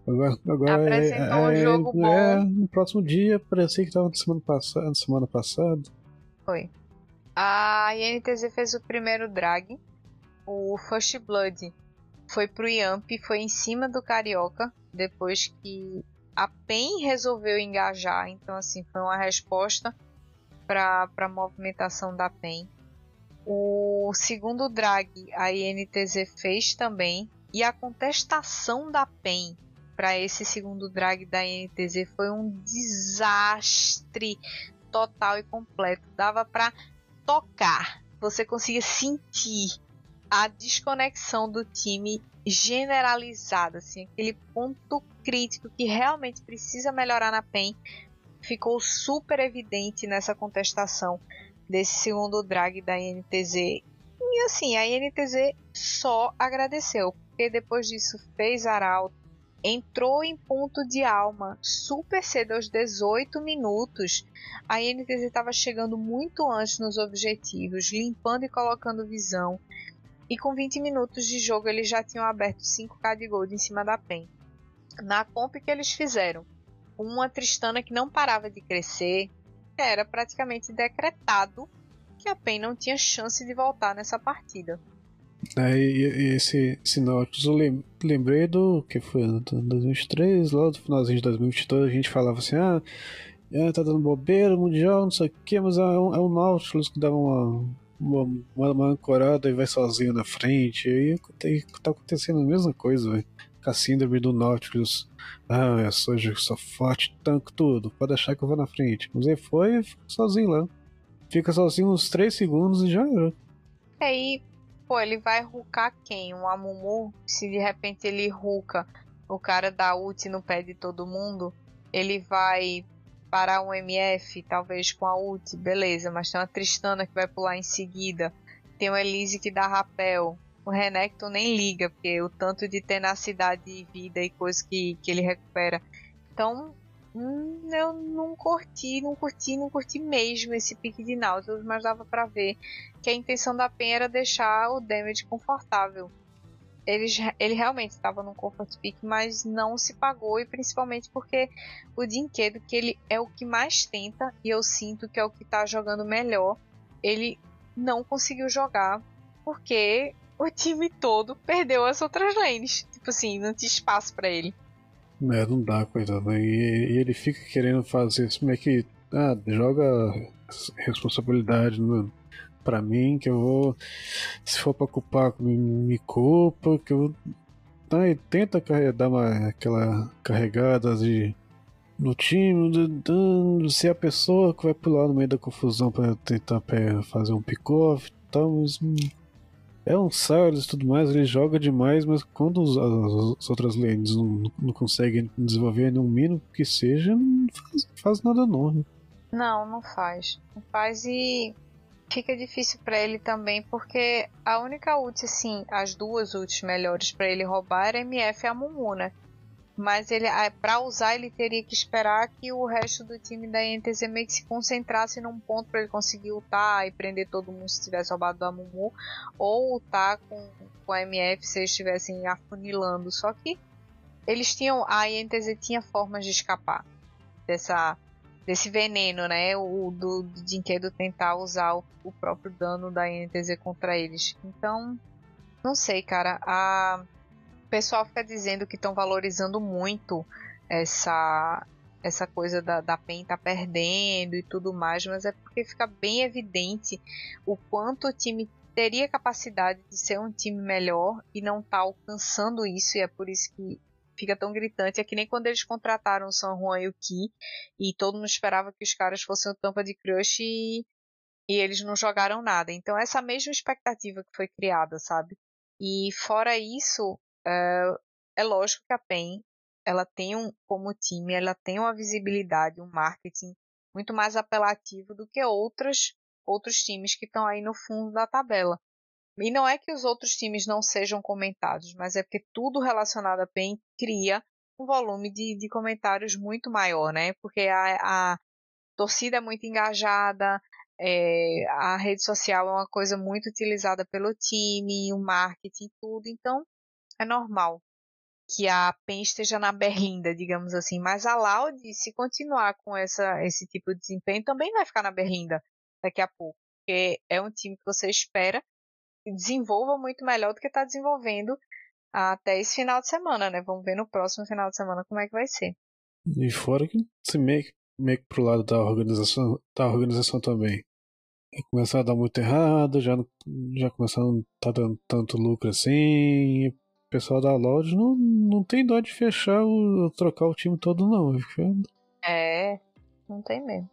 Agora, agora Apresentou é, um é, jogo bom. é, no próximo dia parecia que estava semana passada, semana passada. Foi. A INTZ fez o primeiro drag. O First Blood foi pro Yamp, foi em cima do Carioca, depois que a PEN resolveu engajar. Então, assim, foi uma resposta para a movimentação da PEN. O segundo drag a INTZ fez também. E a contestação da PEN para esse segundo drag da INTZ foi um desastre total e completo. Dava para tocar, você conseguia sentir a desconexão do time generalizada, assim, aquele ponto crítico que realmente precisa melhorar na PEN ficou super evidente nessa contestação desse segundo drag da INTZ. E assim, a INTZ só agradeceu, porque depois disso fez Arauto, entrou em ponto de alma super cedo, aos 18 minutos. A INTZ estava chegando muito antes nos objetivos, limpando e colocando visão. E com 20 minutos de jogo eles já tinham aberto 5k de gold em cima da PEN. Na comp que eles fizeram, uma Tristana que não parava de crescer, era praticamente decretado que a PEN não tinha chance de voltar nessa partida. É, e, e esse, esse Nautilus eu lembrei do que foi ano 2023, lá do finalzinho de 2022, a gente falava assim, ah, é, tá dando bobeira, mundial, não sei o que, mas é um, é um Nautilus que dá uma, uma, uma, uma ancorada e vai sozinho na frente, e aí tá acontecendo a mesma coisa, velho. Com a síndrome do Nautilus. Ah, eu sou, eu sou forte, tanco tudo, pode achar que eu vou na frente. Mas aí foi e sozinho lá. Fica sozinho uns 3 segundos e já era. E pô, ele vai rucar quem? Um Amumu? Se de repente ele ruca o cara da ult no pé de todo mundo, ele vai parar um MF, talvez com a ult, beleza, mas tem uma Tristana que vai pular em seguida, tem uma Elise que dá rapel, o Renekton nem liga, porque o tanto de tenacidade de vida e coisa que, que ele recupera. Então, hum, eu não curti, não curti, não curti mesmo esse pique de Nautilus, mas dava para ver que a intenção da PEN era deixar o damage confortável. Ele, ele realmente estava no comfort pick, mas não se pagou, e principalmente porque o Dinquedo, que ele é o que mais tenta, e eu sinto que é o que está jogando melhor, ele não conseguiu jogar porque o time todo perdeu as outras lanes. Tipo assim, não tinha espaço para ele. É, não dá, coitado. E, e, ele fica querendo fazer isso, é que. Ah, joga responsabilidade no, pra mim, que eu vou. Se for pra culpar, me, me culpa, que eu. tá, e tenta dar uma, aquela carregada de no time, ser a pessoa que vai pular no meio da confusão para tentar fazer um pick-off e tal, mas hum, é um Silas e tudo mais, ele joga demais, mas quando as, as outras lanes não, não conseguem desenvolver nenhum mínimo que seja, não faz, faz nada não. Né? Não, não faz. Não faz e fica difícil para ele também, porque a única ult, assim, as duas ults melhores para ele roubar era MF e a Mumu, né? Mas ele, para usar, ele teria que esperar que o resto do time da NTZ meio que se concentrasse num ponto para ele conseguir ultar e prender todo mundo se tivesse roubado da Mumu, ou ultar com, com a MF se eles estivessem afunilando. Só que eles tinham, a NTZ tinha formas de escapar dessa desse veneno, né? O do, do Dinquedo tentar usar o, o, próprio dano da NTZ contra eles. Então, não sei, cara. A o pessoal fica dizendo que estão valorizando muito essa essa coisa da, da PEN tá perdendo e tudo mais, mas é porque fica bem evidente o quanto o time teria capacidade de ser um time melhor e não tá alcançando isso, e é por isso que fica tão gritante. É que nem quando eles contrataram o San Juan e o Ki, e todo mundo esperava que os caras fossem o tampa de crush e, e eles não jogaram nada. Então, essa mesma expectativa que foi criada, sabe? E fora isso, é, é lógico que a PEN ela tem um, como time, ela tem uma visibilidade, um marketing muito mais apelativo do que outras, outros times que estão aí no fundo da tabela. E não é que os outros times não sejam comentados, mas é porque tudo relacionado a PEN cria um volume de, de comentários muito maior, né? Porque a, a torcida é muito engajada, é, a rede social é uma coisa muito utilizada pelo time, o marketing, tudo. Então, é normal que a PEN esteja na berlinda, digamos assim. Mas a Loud, se continuar com essa, esse tipo de desempenho, também vai ficar na berlinda daqui a pouco. Porque é um time que você espera que desenvolva muito melhor do que está desenvolvendo até esse final de semana, né? Vamos ver no próximo final de semana como é que vai ser. E fora que se meio, meio que pro lado da organização, da organização também. Começar a dar muito errado, já, já começando a tá dando tanto lucro assim, o pessoal da loja não, não tem dó de fechar o. trocar o time todo, não. É, não tem mesmo.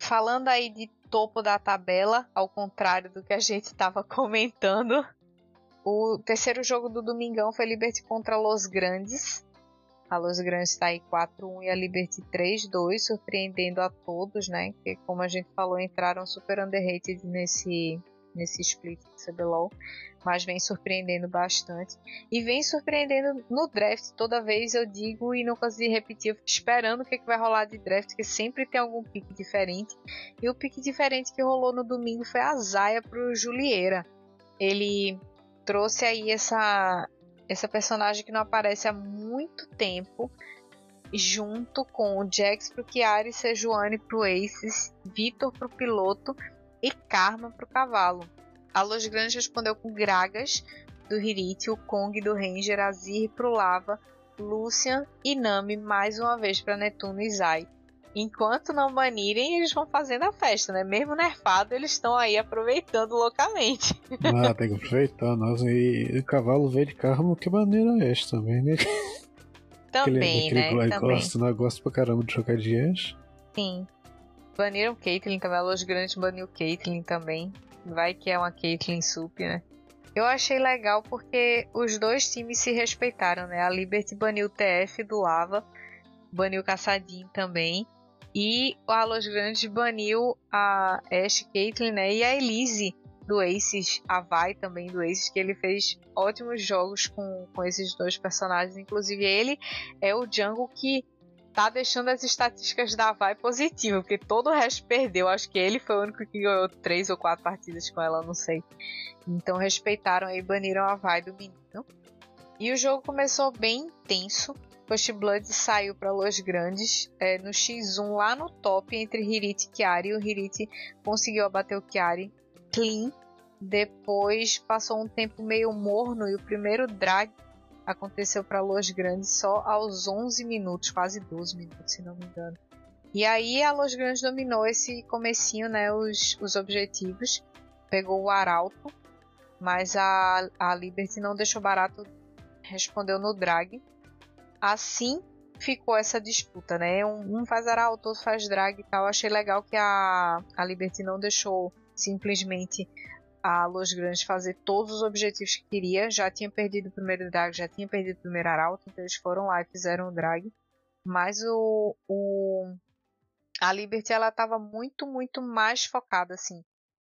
Falando aí de topo da tabela, ao contrário do que a gente estava comentando, o terceiro jogo do Domingão foi Liberty contra Los Grandes. A Los Grandes está aí 4-1 e a Liberty 3-2, surpreendendo a todos, né? Que, como a gente falou, entraram super underrated nesse, nesse split do CBLOL mas vem surpreendendo bastante. E vem surpreendendo no draft. Toda vez eu digo e não consigo repetir, esperando o que, é que vai rolar de draft, porque sempre tem algum pique diferente. E o pique diferente que rolou no domingo foi a Zaya pro Julieira. Ele trouxe aí essa, essa personagem que não aparece há muito tempo. Junto com o Jax pro Chiari, Sejuani pro Aces, Vitor pro piloto e Karma pro cavalo. A Los Grandes respondeu com Gragas do Hirit, o Kong do Ranger, Azir pro Lava, Lucian e Nami mais uma vez para Netuno e Zai. Enquanto não banirem, eles vão fazendo a festa, né? Mesmo nerfado, eles estão aí aproveitando loucamente. Ah, tem que aproveitar, nossa. E o cavalo veio de carro, que maneira é esta também, né? Também, aquele, aquele né? Também. Gosta, não gosta pra caramba de jogar de. Sim. Baniram Caitlyn também, a Los Grandes baniu Caitlyn também. Vai que é uma Caitlyn Sup, né? Eu achei legal porque os dois times se respeitaram, né? A Liberty baniu o TF do Lava, baniu o Caçadinho também. E a Los Grandes baniu a Ash Caitlyn, né? E a Elise do Aces, a Vai também do Aces, que ele fez ótimos jogos com, com esses dois personagens. Inclusive, ele é o Jungle que tá deixando as estatísticas da Vai positiva, porque todo o resto perdeu. Acho que ele foi o único que ganhou três ou quatro partidas com ela, não sei. Então respeitaram e baniram a Vai do menino. E o jogo começou bem intenso. Push Blood saiu para Los Grandes é, no X1 lá no top entre Hirit e Chiari. O Hirit conseguiu abater o Chiari clean. Depois passou um tempo meio morno e o primeiro drag aconteceu para Los Grandes só aos 11 minutos, quase 12 minutos, se não me engano. E aí a Los Grandes dominou esse comecinho, né, os, os objetivos, pegou o Arauto, mas a, a Liberty não deixou barato respondeu no drag. Assim ficou essa disputa, né? Um, um faz aral, outro faz drag e tal. Achei legal que a, a Liberty não deixou simplesmente a Los Grandes fazer todos os objetivos que queria. Já tinha perdido o primeiro drag, já tinha perdido o primeiro arauto, então eles foram lá e fizeram o drag. Mas o, o a Liberty ela estava muito, muito mais focada assim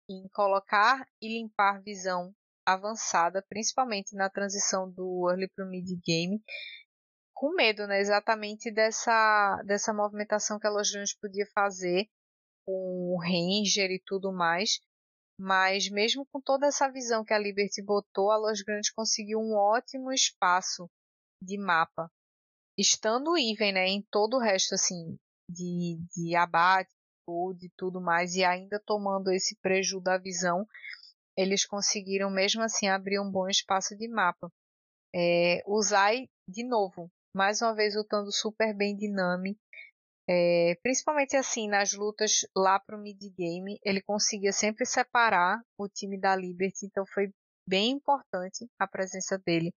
em colocar e limpar visão avançada, principalmente na transição do early para o mid game, com medo, né, exatamente dessa dessa movimentação que a Los podia fazer com o Ranger e tudo mais. Mas mesmo com toda essa visão que a Liberty botou, a Los Grandes conseguiu um ótimo espaço de mapa, estando even, né, em todo o resto assim de, de abate, de tudo mais e ainda tomando esse prejuízo da visão, eles conseguiram mesmo assim abrir um bom espaço de mapa. É, o Zai, de novo, mais uma vez lutando super bem dinâmico, é, principalmente assim, nas lutas lá pro mid-game, ele conseguia sempre separar o time da Liberty, então foi bem importante a presença dele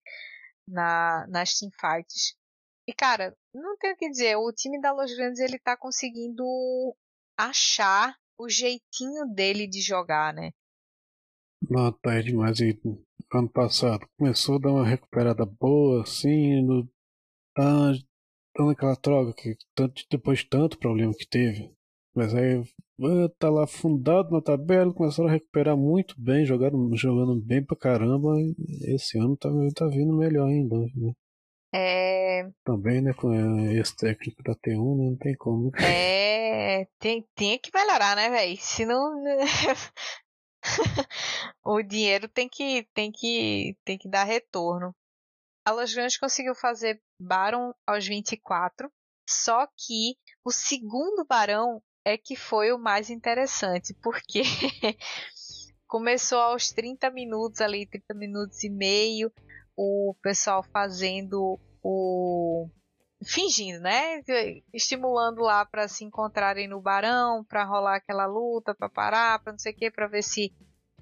na, nas teamfights. E cara, não tenho o que dizer, o time da Los Grandes ele tá conseguindo achar o jeitinho dele de jogar, né? Não, tá é demais. E ano passado começou a dar uma recuperada boa, assim, no, ah, dando aquela troca que tanto, depois de tanto problema que teve. Mas aí ah, tá lá fundado na tabela, começaram a recuperar muito bem, jogando, jogando bem pra caramba. esse ano tá, tá vindo melhor ainda. Né? É... Também, né, com esse técnico da T1, né, não tem como. É, tem, tem que melhorar, né, velho? Se não. o dinheiro tem que, tem, que, tem que dar retorno. A Grandes conseguiu fazer Baron aos 24, só que o segundo Barão é que foi o mais interessante, porque começou aos 30 minutos ali, 30 minutos e meio, o pessoal fazendo o fingindo, né? Estimulando lá para se encontrarem no barão, para rolar aquela luta, para parar, para não sei o que, para ver se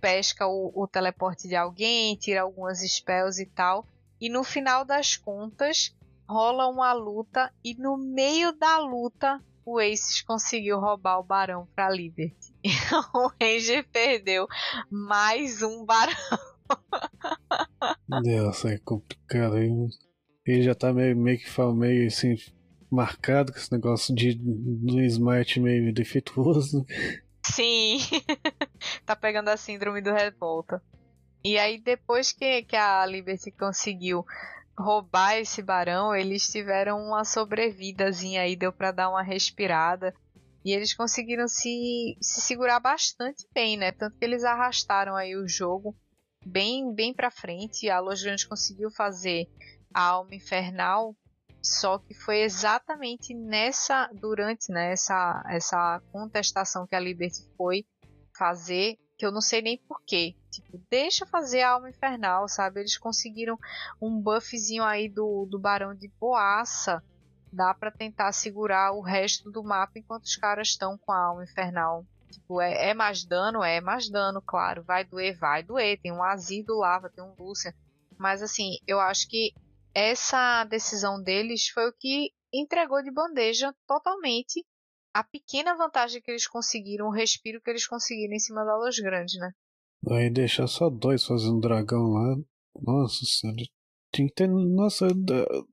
pesca o, o, teleporte de alguém, tira algumas spells e tal. E no final das contas, rola uma luta e no meio da luta o Aces conseguiu roubar o barão para Liberty. o Ranger perdeu mais um barão. Nossa, é complicado. Ele já tá meio, meio que meio assim, marcado com esse negócio de do Smite meio defeituoso. Sim, tá pegando a síndrome do revolta. E aí depois que, que a Liberty conseguiu roubar esse barão, eles tiveram uma sobrevidazinha aí, deu para dar uma respirada. E eles conseguiram se, se segurar bastante bem, né? Tanto que eles arrastaram aí o jogo bem bem para frente. A Los Grandes conseguiu fazer a alma infernal, só que foi exatamente nessa durante né, essa, essa contestação que a Liberty foi fazer que eu não sei nem porquê. Deixa fazer a alma infernal, sabe? Eles conseguiram um buffzinho aí do, do Barão de Boaça. Dá para tentar segurar o resto do mapa enquanto os caras estão com a alma infernal. Tipo, é, é, mais dano? É mais dano, claro. Vai doer? Vai doer. Tem um Azir do Lava, tem um Lúcia. Mas assim, eu acho que essa decisão deles foi o que entregou de bandeja totalmente a pequena vantagem que eles conseguiram, o respiro que eles conseguiram em cima da Los Grandes, né? Aí deixar só dois fazendo dragão lá. Nossa senhora. Tinha que ter, nossa,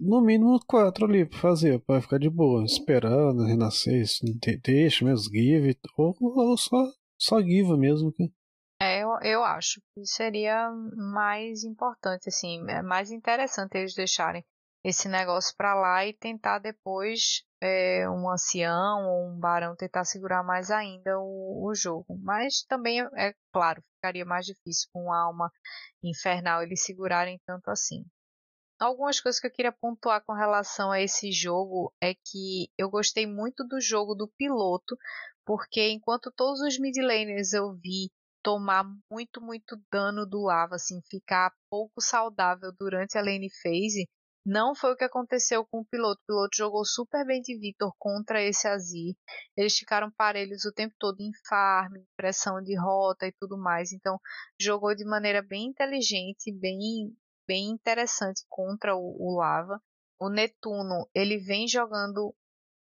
no mínimo quatro ali pra fazer, pra ficar de boa. Esperar renascer, deixa mesmo, give, ou, ou só, só give mesmo. É, eu, eu acho que seria mais importante, assim, é mais interessante eles deixarem esse negócio para lá e tentar depois é, um ancião ou um barão tentar segurar mais ainda o, o, jogo. Mas também, é claro, ficaria mais difícil com uma alma infernal eles segurarem tanto assim. Algumas coisas que eu queria pontuar com relação a esse jogo é que eu gostei muito do jogo do piloto, porque enquanto todos os mid laners eu vi tomar muito, muito dano do lava, assim, ficar pouco saudável durante a lane phase, não foi o que aconteceu com o piloto. O piloto jogou super bem de Vitor contra esse Azir. Eles ficaram parelhos o tempo todo em farm, pressão de rota e tudo mais. Então, jogou de maneira bem inteligente, bem bem interessante contra o, o Lava. O Netuno, ele vem jogando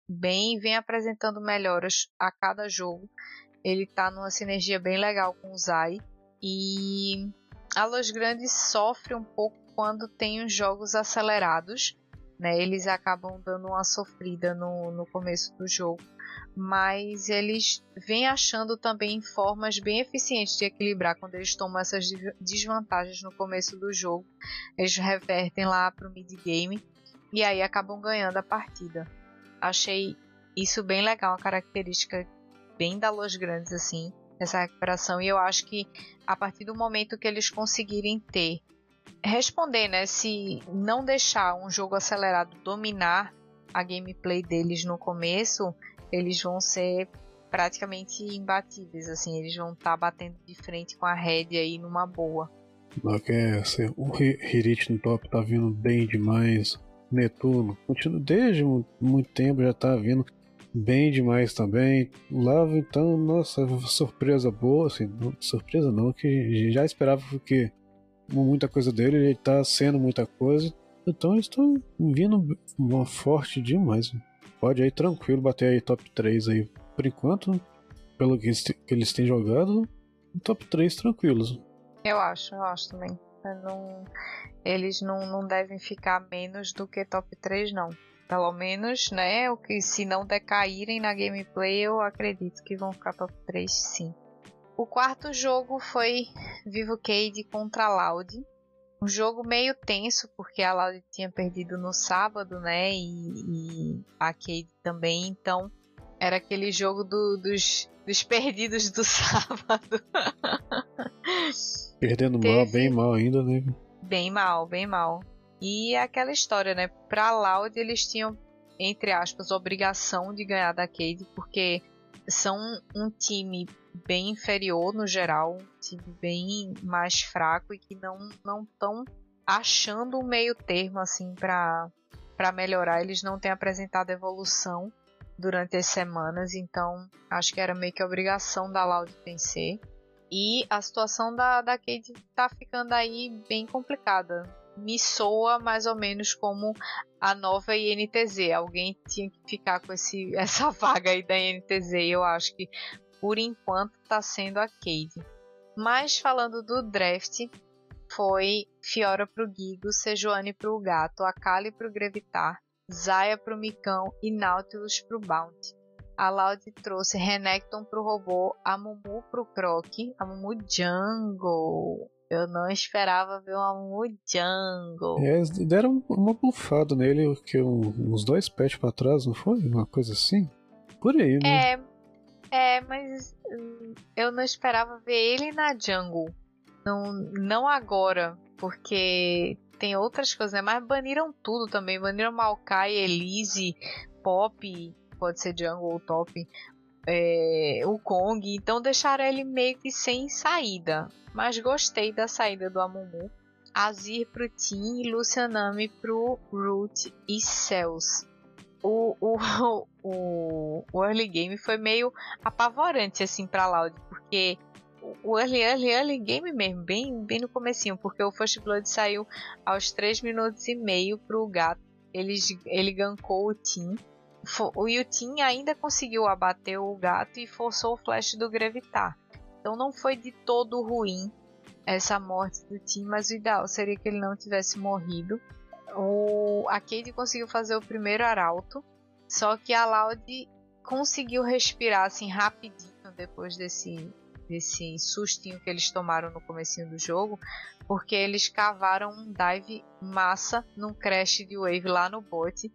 bem, vem apresentando melhoras a cada jogo. Ele tá numa sinergia bem legal com o Zai. E a Los Grandes sofre um pouco quando tem os jogos acelerados. Né? Eles acabam dando uma sofrida no, no começo do jogo. Mas eles vêm achando também formas bem eficientes de equilibrar quando eles tomam essas desvantagens no começo do jogo. Eles revertem lá para o mid-game e aí acabam ganhando a partida. Achei isso bem legal, uma característica bem da Los Grandes, assim, essa recuperação. E eu acho que a partir do momento que eles conseguirem ter, responder, né? Se não deixar um jogo acelerado dominar a gameplay deles no começo, eles vão ser praticamente imbatíveis, assim, eles vão estar tá batendo de frente com a Red aí numa boa. O Hirit no top tá vindo bem demais. Netuno, continua desde muito tempo já tá vindo bem demais também. Lava, então, nossa, surpresa boa, assim, surpresa não, que já esperava que muita coisa dele, ele tá sendo muita coisa. Então eles estão vindo forte demais. Pode aí tranquilo bater aí top 3 aí. Por enquanto, pelo que eles têm jogado, top 3 tranquilos. Eu acho, eu acho também. Eu não, eles não, não devem ficar menos do que top 3, não. Pelo menos, né? O que se não decaírem na gameplay, eu acredito que vão ficar top 3 sim. O quarto jogo foi Vivo Cade contra Loud. Um jogo meio tenso, porque a Loud tinha perdido no sábado, né? E, e a Cade também, então era aquele jogo do, dos, dos perdidos do sábado. Perdendo Teve... mal, bem mal ainda, né? Bem mal, bem mal. E é aquela história, né? Pra Loud eles tinham, entre aspas, obrigação de ganhar da Cade, porque são um time bem inferior no geral, time bem mais fraco e que não não estão achando um meio termo assim para para melhorar. Eles não têm apresentado evolução durante as semanas, então acho que era meio que obrigação da Loud vencer. E a situação da, da Cade tá ficando aí bem complicada me soa mais ou menos como a nova INTZ. Alguém tinha que ficar com esse, essa vaga aí da INTZ. Eu acho que por enquanto está sendo a Cade. Mas falando do draft, foi Fiora pro Gigo, Sejuani pro Gato, Akali pro Grevitar, Zaya pro Micão e Nautilus pro Bounty. A Loud trouxe Renekton pro robô, a Mumu pro Croc, a Mumu Jungle, eu não esperava ver uma Mujango. É, deram uma bufada nele que uns dois patches pra trás, não foi? Uma coisa assim? Por aí, né? É, é, mas hum, eu não esperava ver ele na jungle. Não, não agora, porque tem outras coisas, né? Mas baniram tudo também. Baniram Maokai, Elise, Pop, pode ser jungle ou top é, o Kong, então deixaram ele meio que sem saída. Mas gostei da saída do Amumu. Azir pro e Lucianami pro Root e Cells. O, o, o, o early game foi meio apavorante assim pra Loud, porque o early, early, early game mesmo, bem, bem no comecinho, porque o First Blood saiu aos 3 minutos e meio pro gato. Ele, ele gankou o Tim o Yutin ainda conseguiu abater o gato e forçou o flash do Grevitar. Então não foi de todo ruim essa morte do Tim, mas o ideal seria que ele não tivesse morrido. O, a Cade conseguiu fazer o primeiro arauto, só que a Loud conseguiu respirar assim rapidinho depois desse desse sustinho que eles tomaram no comecinho do jogo, porque eles cavaram um dive massa num crash de wave lá no bot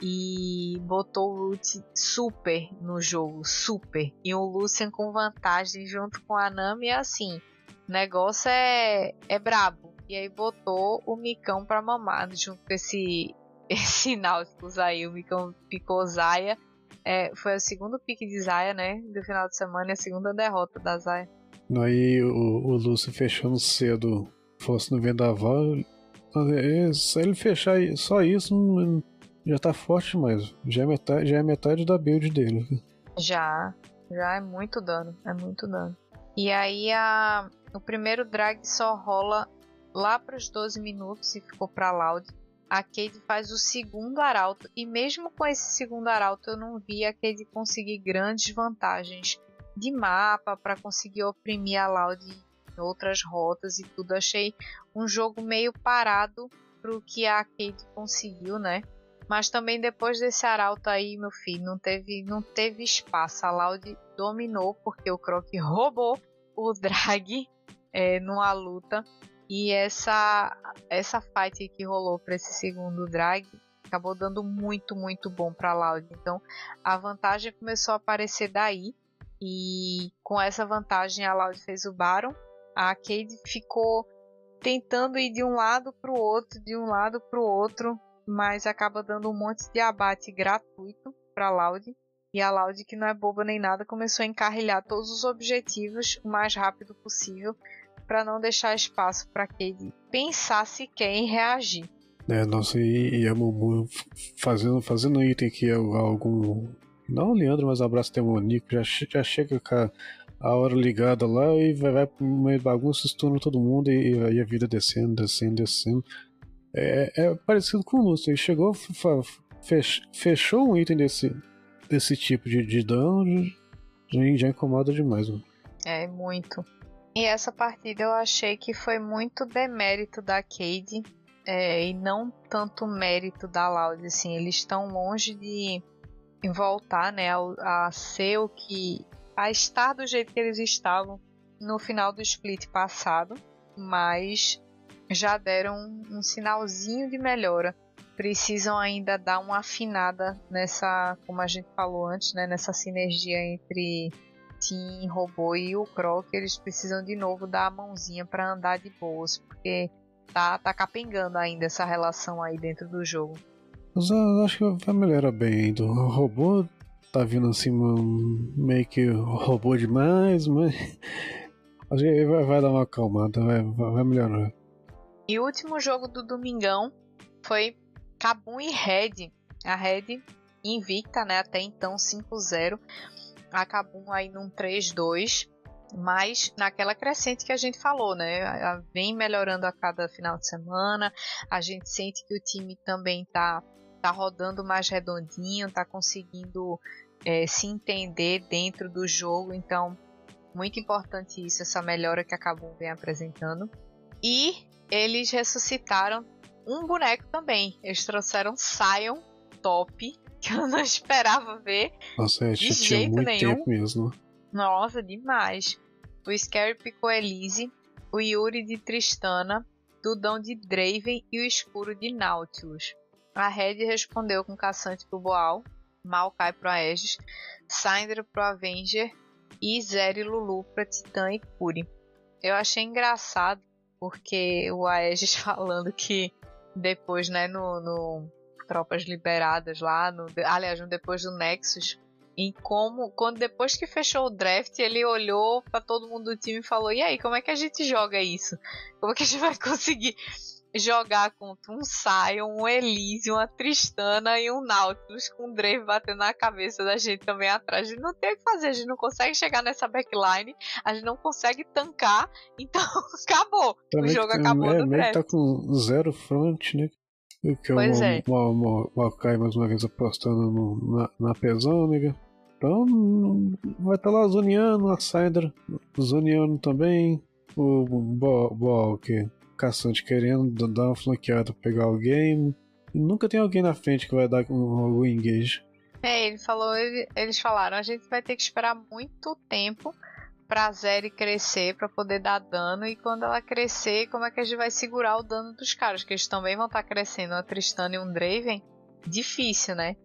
e botou o Root super no jogo, super. E o Lucian com vantagem junto com a Nami, assim, o negócio é, é brabo. E aí botou o Micão pra mamar junto com esse, esse Nautilus aí. O Micão picou Zaya. É, foi o segundo pique de Zaya, né? Do final de semana e a segunda derrota da Zaya. Aí o, o Lúcio fechando cedo, fosse no vendaval. É, se ele fechar só isso, já tá forte mas Já é metade, já é metade da build dele. Já. Já é muito dano. É muito dano. E aí a, o primeiro drag só rola lá para os 12 minutos e ficou para Loud. A Cade faz o segundo arauto e mesmo com esse segundo arauto eu não vi a Cade conseguir grandes vantagens de mapa para conseguir oprimir a Loud em outras rotas e tudo. Achei um jogo meio parado pro que a Cade conseguiu, né? Mas também depois desse arauto aí, meu filho, não teve, não teve espaço. A Loud dominou porque o Croc roubou o drag é, numa luta. E essa essa fight que rolou para esse segundo drag acabou dando muito, muito bom para Loud. Então a vantagem começou a aparecer daí. E com essa vantagem a Loud fez o Baron. A Cade ficou tentando ir de um lado para o outro, de um lado para o outro, mas acaba dando um monte de abate gratuito para Loud. E a Loud, que não é boba nem nada, começou a encarrilhar todos os objetivos o mais rápido possível para não deixar espaço para Cade pensar sequer em reagir. É, nossa, e, e a Mumu fazendo, fazendo item que é algum. Não o Leandro, mas abraço demoníaco, já, já chega com a, a hora ligada lá e vai, vai pro meio de bagunça, estuna todo mundo e, e a vida descendo, descendo, descendo. É, é parecido com o Lúcio. Ele chegou, fech, fechou um item desse, desse tipo de, de dano, já, já incomoda demais. Mano. É, muito. E essa partida eu achei que foi muito demérito da Cade é, e não tanto mérito da Loud. Assim, eles estão longe de voltar né, a, a ser o que. a estar do jeito que eles estavam no final do split passado, mas já deram um, um sinalzinho de melhora. Precisam ainda dar uma afinada nessa, como a gente falou antes, né, nessa sinergia entre Team Robô e o Croc. Eles precisam de novo dar a mãozinha para andar de boas, porque tá, tá capengando ainda essa relação aí dentro do jogo. Mas eu acho que vai melhorar bem ainda. O robô tá vindo assim meio que robô demais, mas acho que vai, vai dar uma acalmada, vai, vai melhorar. E o último jogo do Domingão foi Kabum e Red. A Red invicta, né, até então 5-0. A Kabum aí num 3-2, mas naquela crescente que a gente falou, né? Vem melhorando a cada final de semana. A gente sente que o time também tá, tá rodando mais redondinho, tá conseguindo é, se entender dentro do jogo. Então, muito importante isso, essa melhora que a Kabum vem apresentando. E eles ressuscitaram um boneco também. Eles trouxeram Sion top, que eu não esperava ver. Nossa, é, de tinha jeito muito nenhum. tempo mesmo. Nossa, demais. O Scary picou Elise, o Yuri de Tristana, Dudão de Draven e o Escuro de Nautilus. A Red respondeu com Caçante pro Boal, Maokai pro Aegis, Syndra pro Avenger e Zeri Lulu pra Titã e Curi. Eu achei engraçado porque o Aegis falando que depois, né, no, no Tropas Liberadas lá, no, aliás, no depois do Nexus, em como, quando depois que fechou o draft, ele olhou para todo mundo do time e falou: "E aí, como é que a gente joga isso? Como é que a gente vai conseguir jogar contra um Sion, um Elise, uma Tristana e um Nautilus com o Drake batendo na cabeça da gente também atrás. A gente não tem o que fazer, a gente não consegue chegar nessa backline, a gente não consegue tancar, então acabou. Também o jogo acabou é, no meio que draft. tá com zero front, né? O que Pois o é. Mal- Maokai mais uma vez apostando no- na, na pesômega. Então vai estar lá zoneando, a Syndra zoneando também. O que caçante querendo dar uma flanqueada, pegar o game. E nunca tem alguém na frente que vai dar um, um engage. É, ele falou, ele- eles falaram, a gente vai ter que esperar muito tempo pra Zeri crescer, pra poder dar dano, e quando ela crescer, como é que a gente vai segurar o dano dos caras? Que eles também vão estar crescendo, uma Tristana e um Draven. Difícil, né?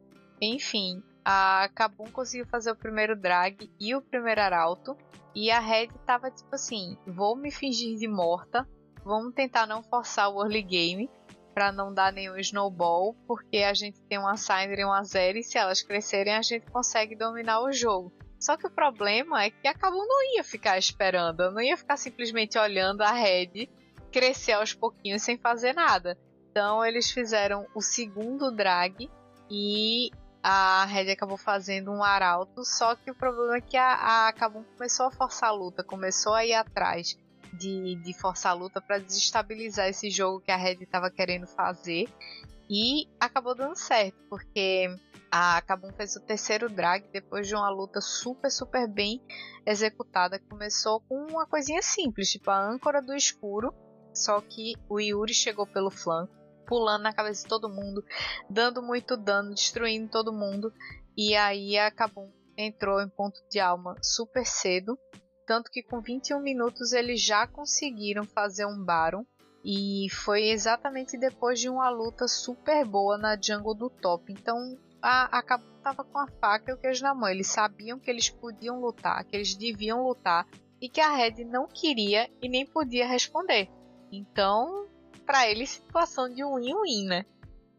Enfim, a Kabum conseguiu fazer o primeiro drag e o primeiro arauto, e a Red tava tipo assim, vou me fingir de morta, vamos tentar não forçar o early game, pra não dar nenhum snowball, porque a gente tem uma Syndra e uma Zeri, e se elas crescerem a gente consegue dominar o jogo. Só que o problema é que a Kabum não ia ficar esperando, não ia ficar simplesmente olhando a Red crescer aos pouquinhos sem fazer nada. Então eles fizeram o segundo drag e a Red acabou fazendo um arauto, só que o problema é que a, a Kabum começou a forçar a luta, começou a ir atrás. de, de forçar a luta para desestabilizar esse jogo que a Red estava querendo fazer. E acabou dando certo, porque a Kabum fez o terceiro drag depois de uma luta super, super bem executada. Começou com uma coisinha simples, tipo a âncora do escuro. Só que o Yuri chegou pelo flanco, pulando na cabeça de todo mundo, dando muito dano, destruindo todo mundo. E aí a Kabum entrou em ponto de alma super cedo. Tanto que com 21 minutos eles já conseguiram fazer um Baron. E foi exatamente depois de uma luta super boa na jungle do top. Então a, a com a faca e o queijo na mão. Eles sabiam que eles podiam lutar, que eles deviam lutar. E que a Red não queria e nem podia responder. Então, para eles, situação de win-win, né?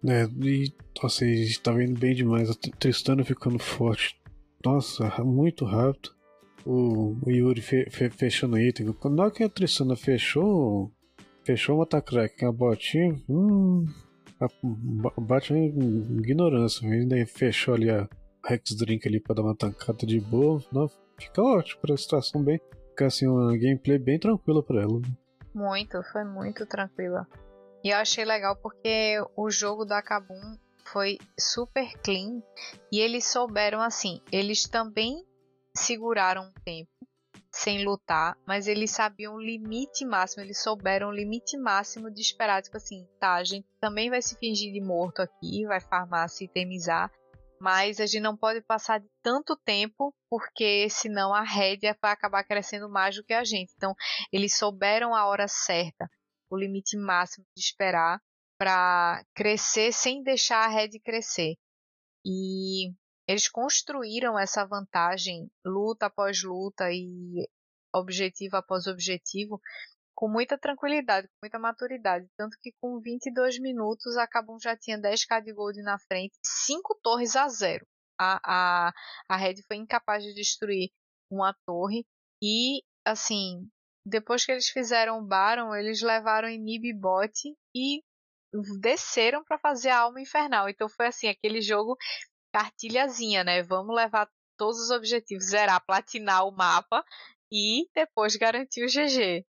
É, e nossa, estava indo bem demais. A Tristana ficando forte. Nossa, muito rápido. O, o Yuri fe, fe, fechando item. Quando que a Tristana fechou, fechou o Matacrack, a botinha, hum, bate em ignorância. Ainda fechou ali a Rex Drink ali pra dar uma tancada de boa. Não, fica ótimo pra situação bem. Fica assim, uma gameplay bem tranquila pra ela. Muito, foi muito tranquila. E eu achei legal porque o jogo da Kabum foi super clean e eles souberam assim, eles também seguraram um tempo sem lutar, mas eles sabiam o limite máximo, eles souberam o limite máximo de esperar, tipo assim, tá, a gente também vai se fingir de morto aqui, vai farmar, se itemizar, mas a gente não pode passar de tanto tempo, porque senão a rédea vai acabar crescendo mais do que a gente. Então, eles souberam a hora certa, o limite máximo de esperar para crescer sem deixar a rede crescer. E eles construíram essa vantagem luta após luta e objetivo após objetivo com muita tranquilidade, com muita maturidade. Tanto que com 22 minutos a Kabum já tinha 10k de gold na frente, 5 torres a 0. A, a, a Red foi incapaz de destruir uma torre e, assim, depois que eles fizeram o Baron, eles levaram Inib bot e desceram para fazer a alma infernal. Então foi assim, aquele jogo cartilhazinha, né? Vamos levar todos os objetivos, zerar, platinar o mapa e depois garantir o GG.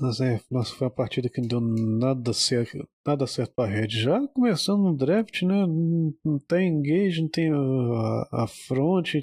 Nossa, é, foi uma partida que não deu nada certo, nada certo pra Red. Já começando no draft, né? Não, tem engage, não tem a, a front,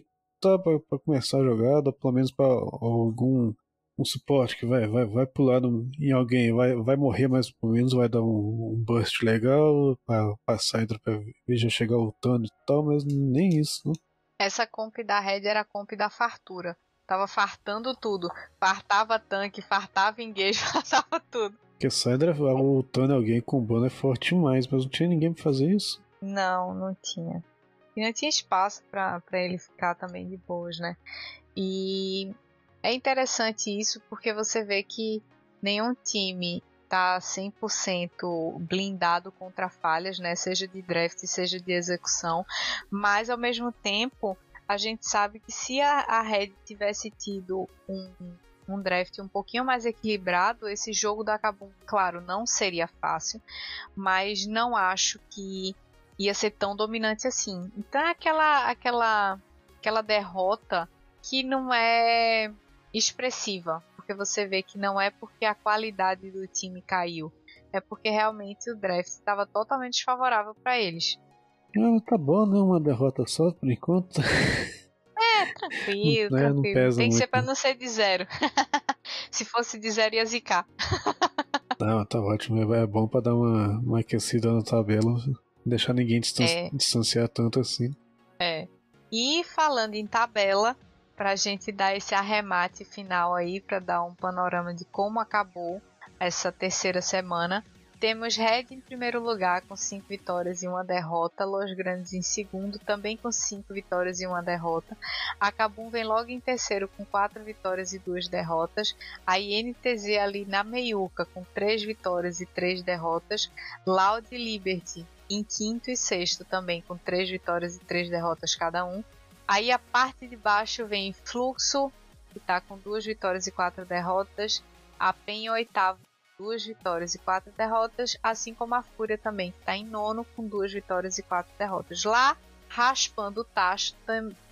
tá pra, pra, começar a jogada, pelo menos pra algum um suporte que vai, vai, vai pular no, em alguém, vai, vai morrer, mas pelo menos vai dar um, um burst legal pra passar entre pra já chegar lutando e tal, mas nem isso, né? Essa comp da Red era a comp da fartura. Tava fartando tudo. Fartava tanque, fartava engage, fartava tudo. Porque Syndra lutando alguém com banner é forte demais, mas não tinha ninguém pra fazer isso. Não, não tinha. E não tinha espaço para ele ficar também de boas, né? E é interessante isso porque você vê que nenhum time tá 100% blindado contra falhas, né? Seja de draft, seja de execução, mas ao mesmo tempo a gente sabe que se a, a Red tivesse tido um, um draft um pouquinho mais equilibrado, esse jogo da Kabum, claro, não seria fácil, mas não acho que ia ser tão dominante assim. Então é aquela aquela aquela derrota que não é expressiva, porque você vê que não é porque a qualidade do time caiu, é porque realmente o draft estava totalmente desfavorável para eles. Ah, tá bom, né? Uma derrota só por enquanto. É, tranquilo, não, tranquilo. Não Tem que ser pra não ser de zero. Se fosse de zero, ia zicar. Não, tá ótimo. É bom pra dar uma, uma aquecida na tabela. Deixar ninguém distan é. distanciar tanto assim. É. E falando em tabela, para a gente dar esse arremate final aí, para dar um panorama de como acabou essa terceira semana. Temos Red em primeiro lugar com 5 vitórias e uma derrota, Los Grandes em segundo também com 5 vitórias e uma derrota. A vem logo em terceiro com 4 vitórias e 2 derrotas. A INTZ ali na meiuca com 3 vitórias e 3 derrotas. Loud Liberty em quinto e sexto também com 3 vitórias e 3 derrotas cada um. Aí a parte de baixo vem Fluxo, que está com duas vitórias e quatro derrotas. A PEN em oitavo, duas vitórias e quatro derrotas. Assim como a Fúria também, que está em nono com duas vitórias e quatro derrotas. Lá raspando o tacho,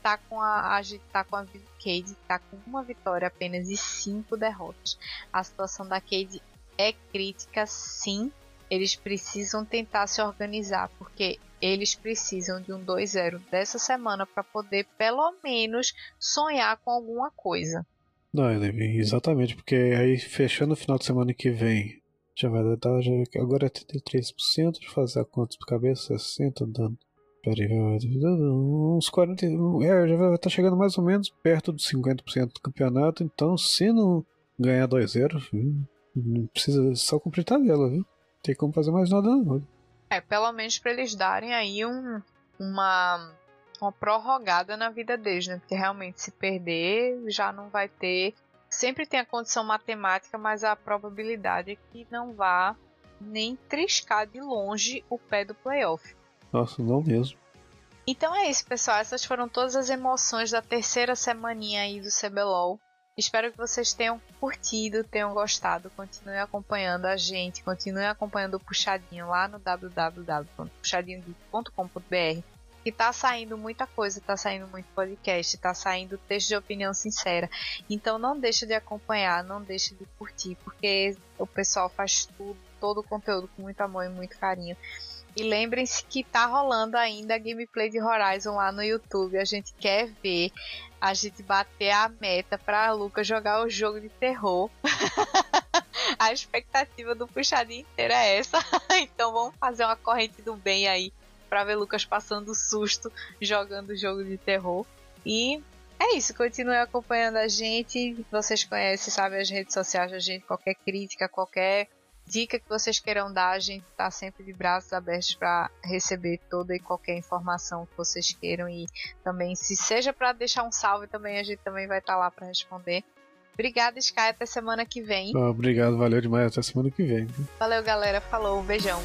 tá com a, a tá com a Cade, tá com uma vitória apenas e cinco derrotas. A situação da Cade é crítica, sim. Eles precisam tentar se organizar, porque eles precisam de um 2-0 dessa semana para poder pelo menos sonhar com alguma coisa. Não, exatamente, porque aí fechando o final de semana que vem, já vai dar, já, agora é 33%, de fazer a conta de cabeça, 60 dando. Peraí, uns 40. É, já vai estar tá chegando mais ou menos perto dos 50% do campeonato, então se não ganhar 2-0, não precisa só cumprir tabela, viu? Tem como fazer mais nada não. É, pelo menos para eles darem aí um, uma, uma prorrogada na vida deles, né? Porque realmente se perder já não vai ter. Sempre tem a condição matemática, mas a probabilidade é que não vá nem triscar de longe o pé do playoff. Nossa, não mesmo. Então é isso, pessoal. Essas foram todas as emoções da terceira semaninha aí do CBLOL. Espero que vocês tenham curtido, tenham gostado. Continue acompanhando a gente, continue acompanhando o Puxadinho lá no www.puxadinhogeek.com.br. Que tá saindo muita coisa, tá saindo muito podcast, tá saindo texto de opinião sincera. Então não deixe de acompanhar, não deixe de curtir, porque o pessoal faz tudo, todo o conteúdo com muito amor e muito carinho. E lembrem-se que tá rolando ainda a gameplay de Horizon lá no YouTube. A gente quer ver a gente bater a meta para Lucas jogar o jogo de terror. a expectativa do puxadinho inteiro é essa. então vamos fazer uma corrente do bem aí para ver Lucas passando susto jogando o jogo de terror. E é isso, continue acompanhando a gente. Vocês conhecem, sabem as redes sociais da gente, qualquer crítica, qualquer dica que vocês queiram dar, a gente está sempre de braços abertos para receber toda e qualquer informação que vocês queiram e também se seja para deixar um salve também a gente também vai estar tá lá para responder. Obrigada, Sky, até semana que vem. obrigado, valeu demais, até semana que vem. Valeu, galera, falou, beijão.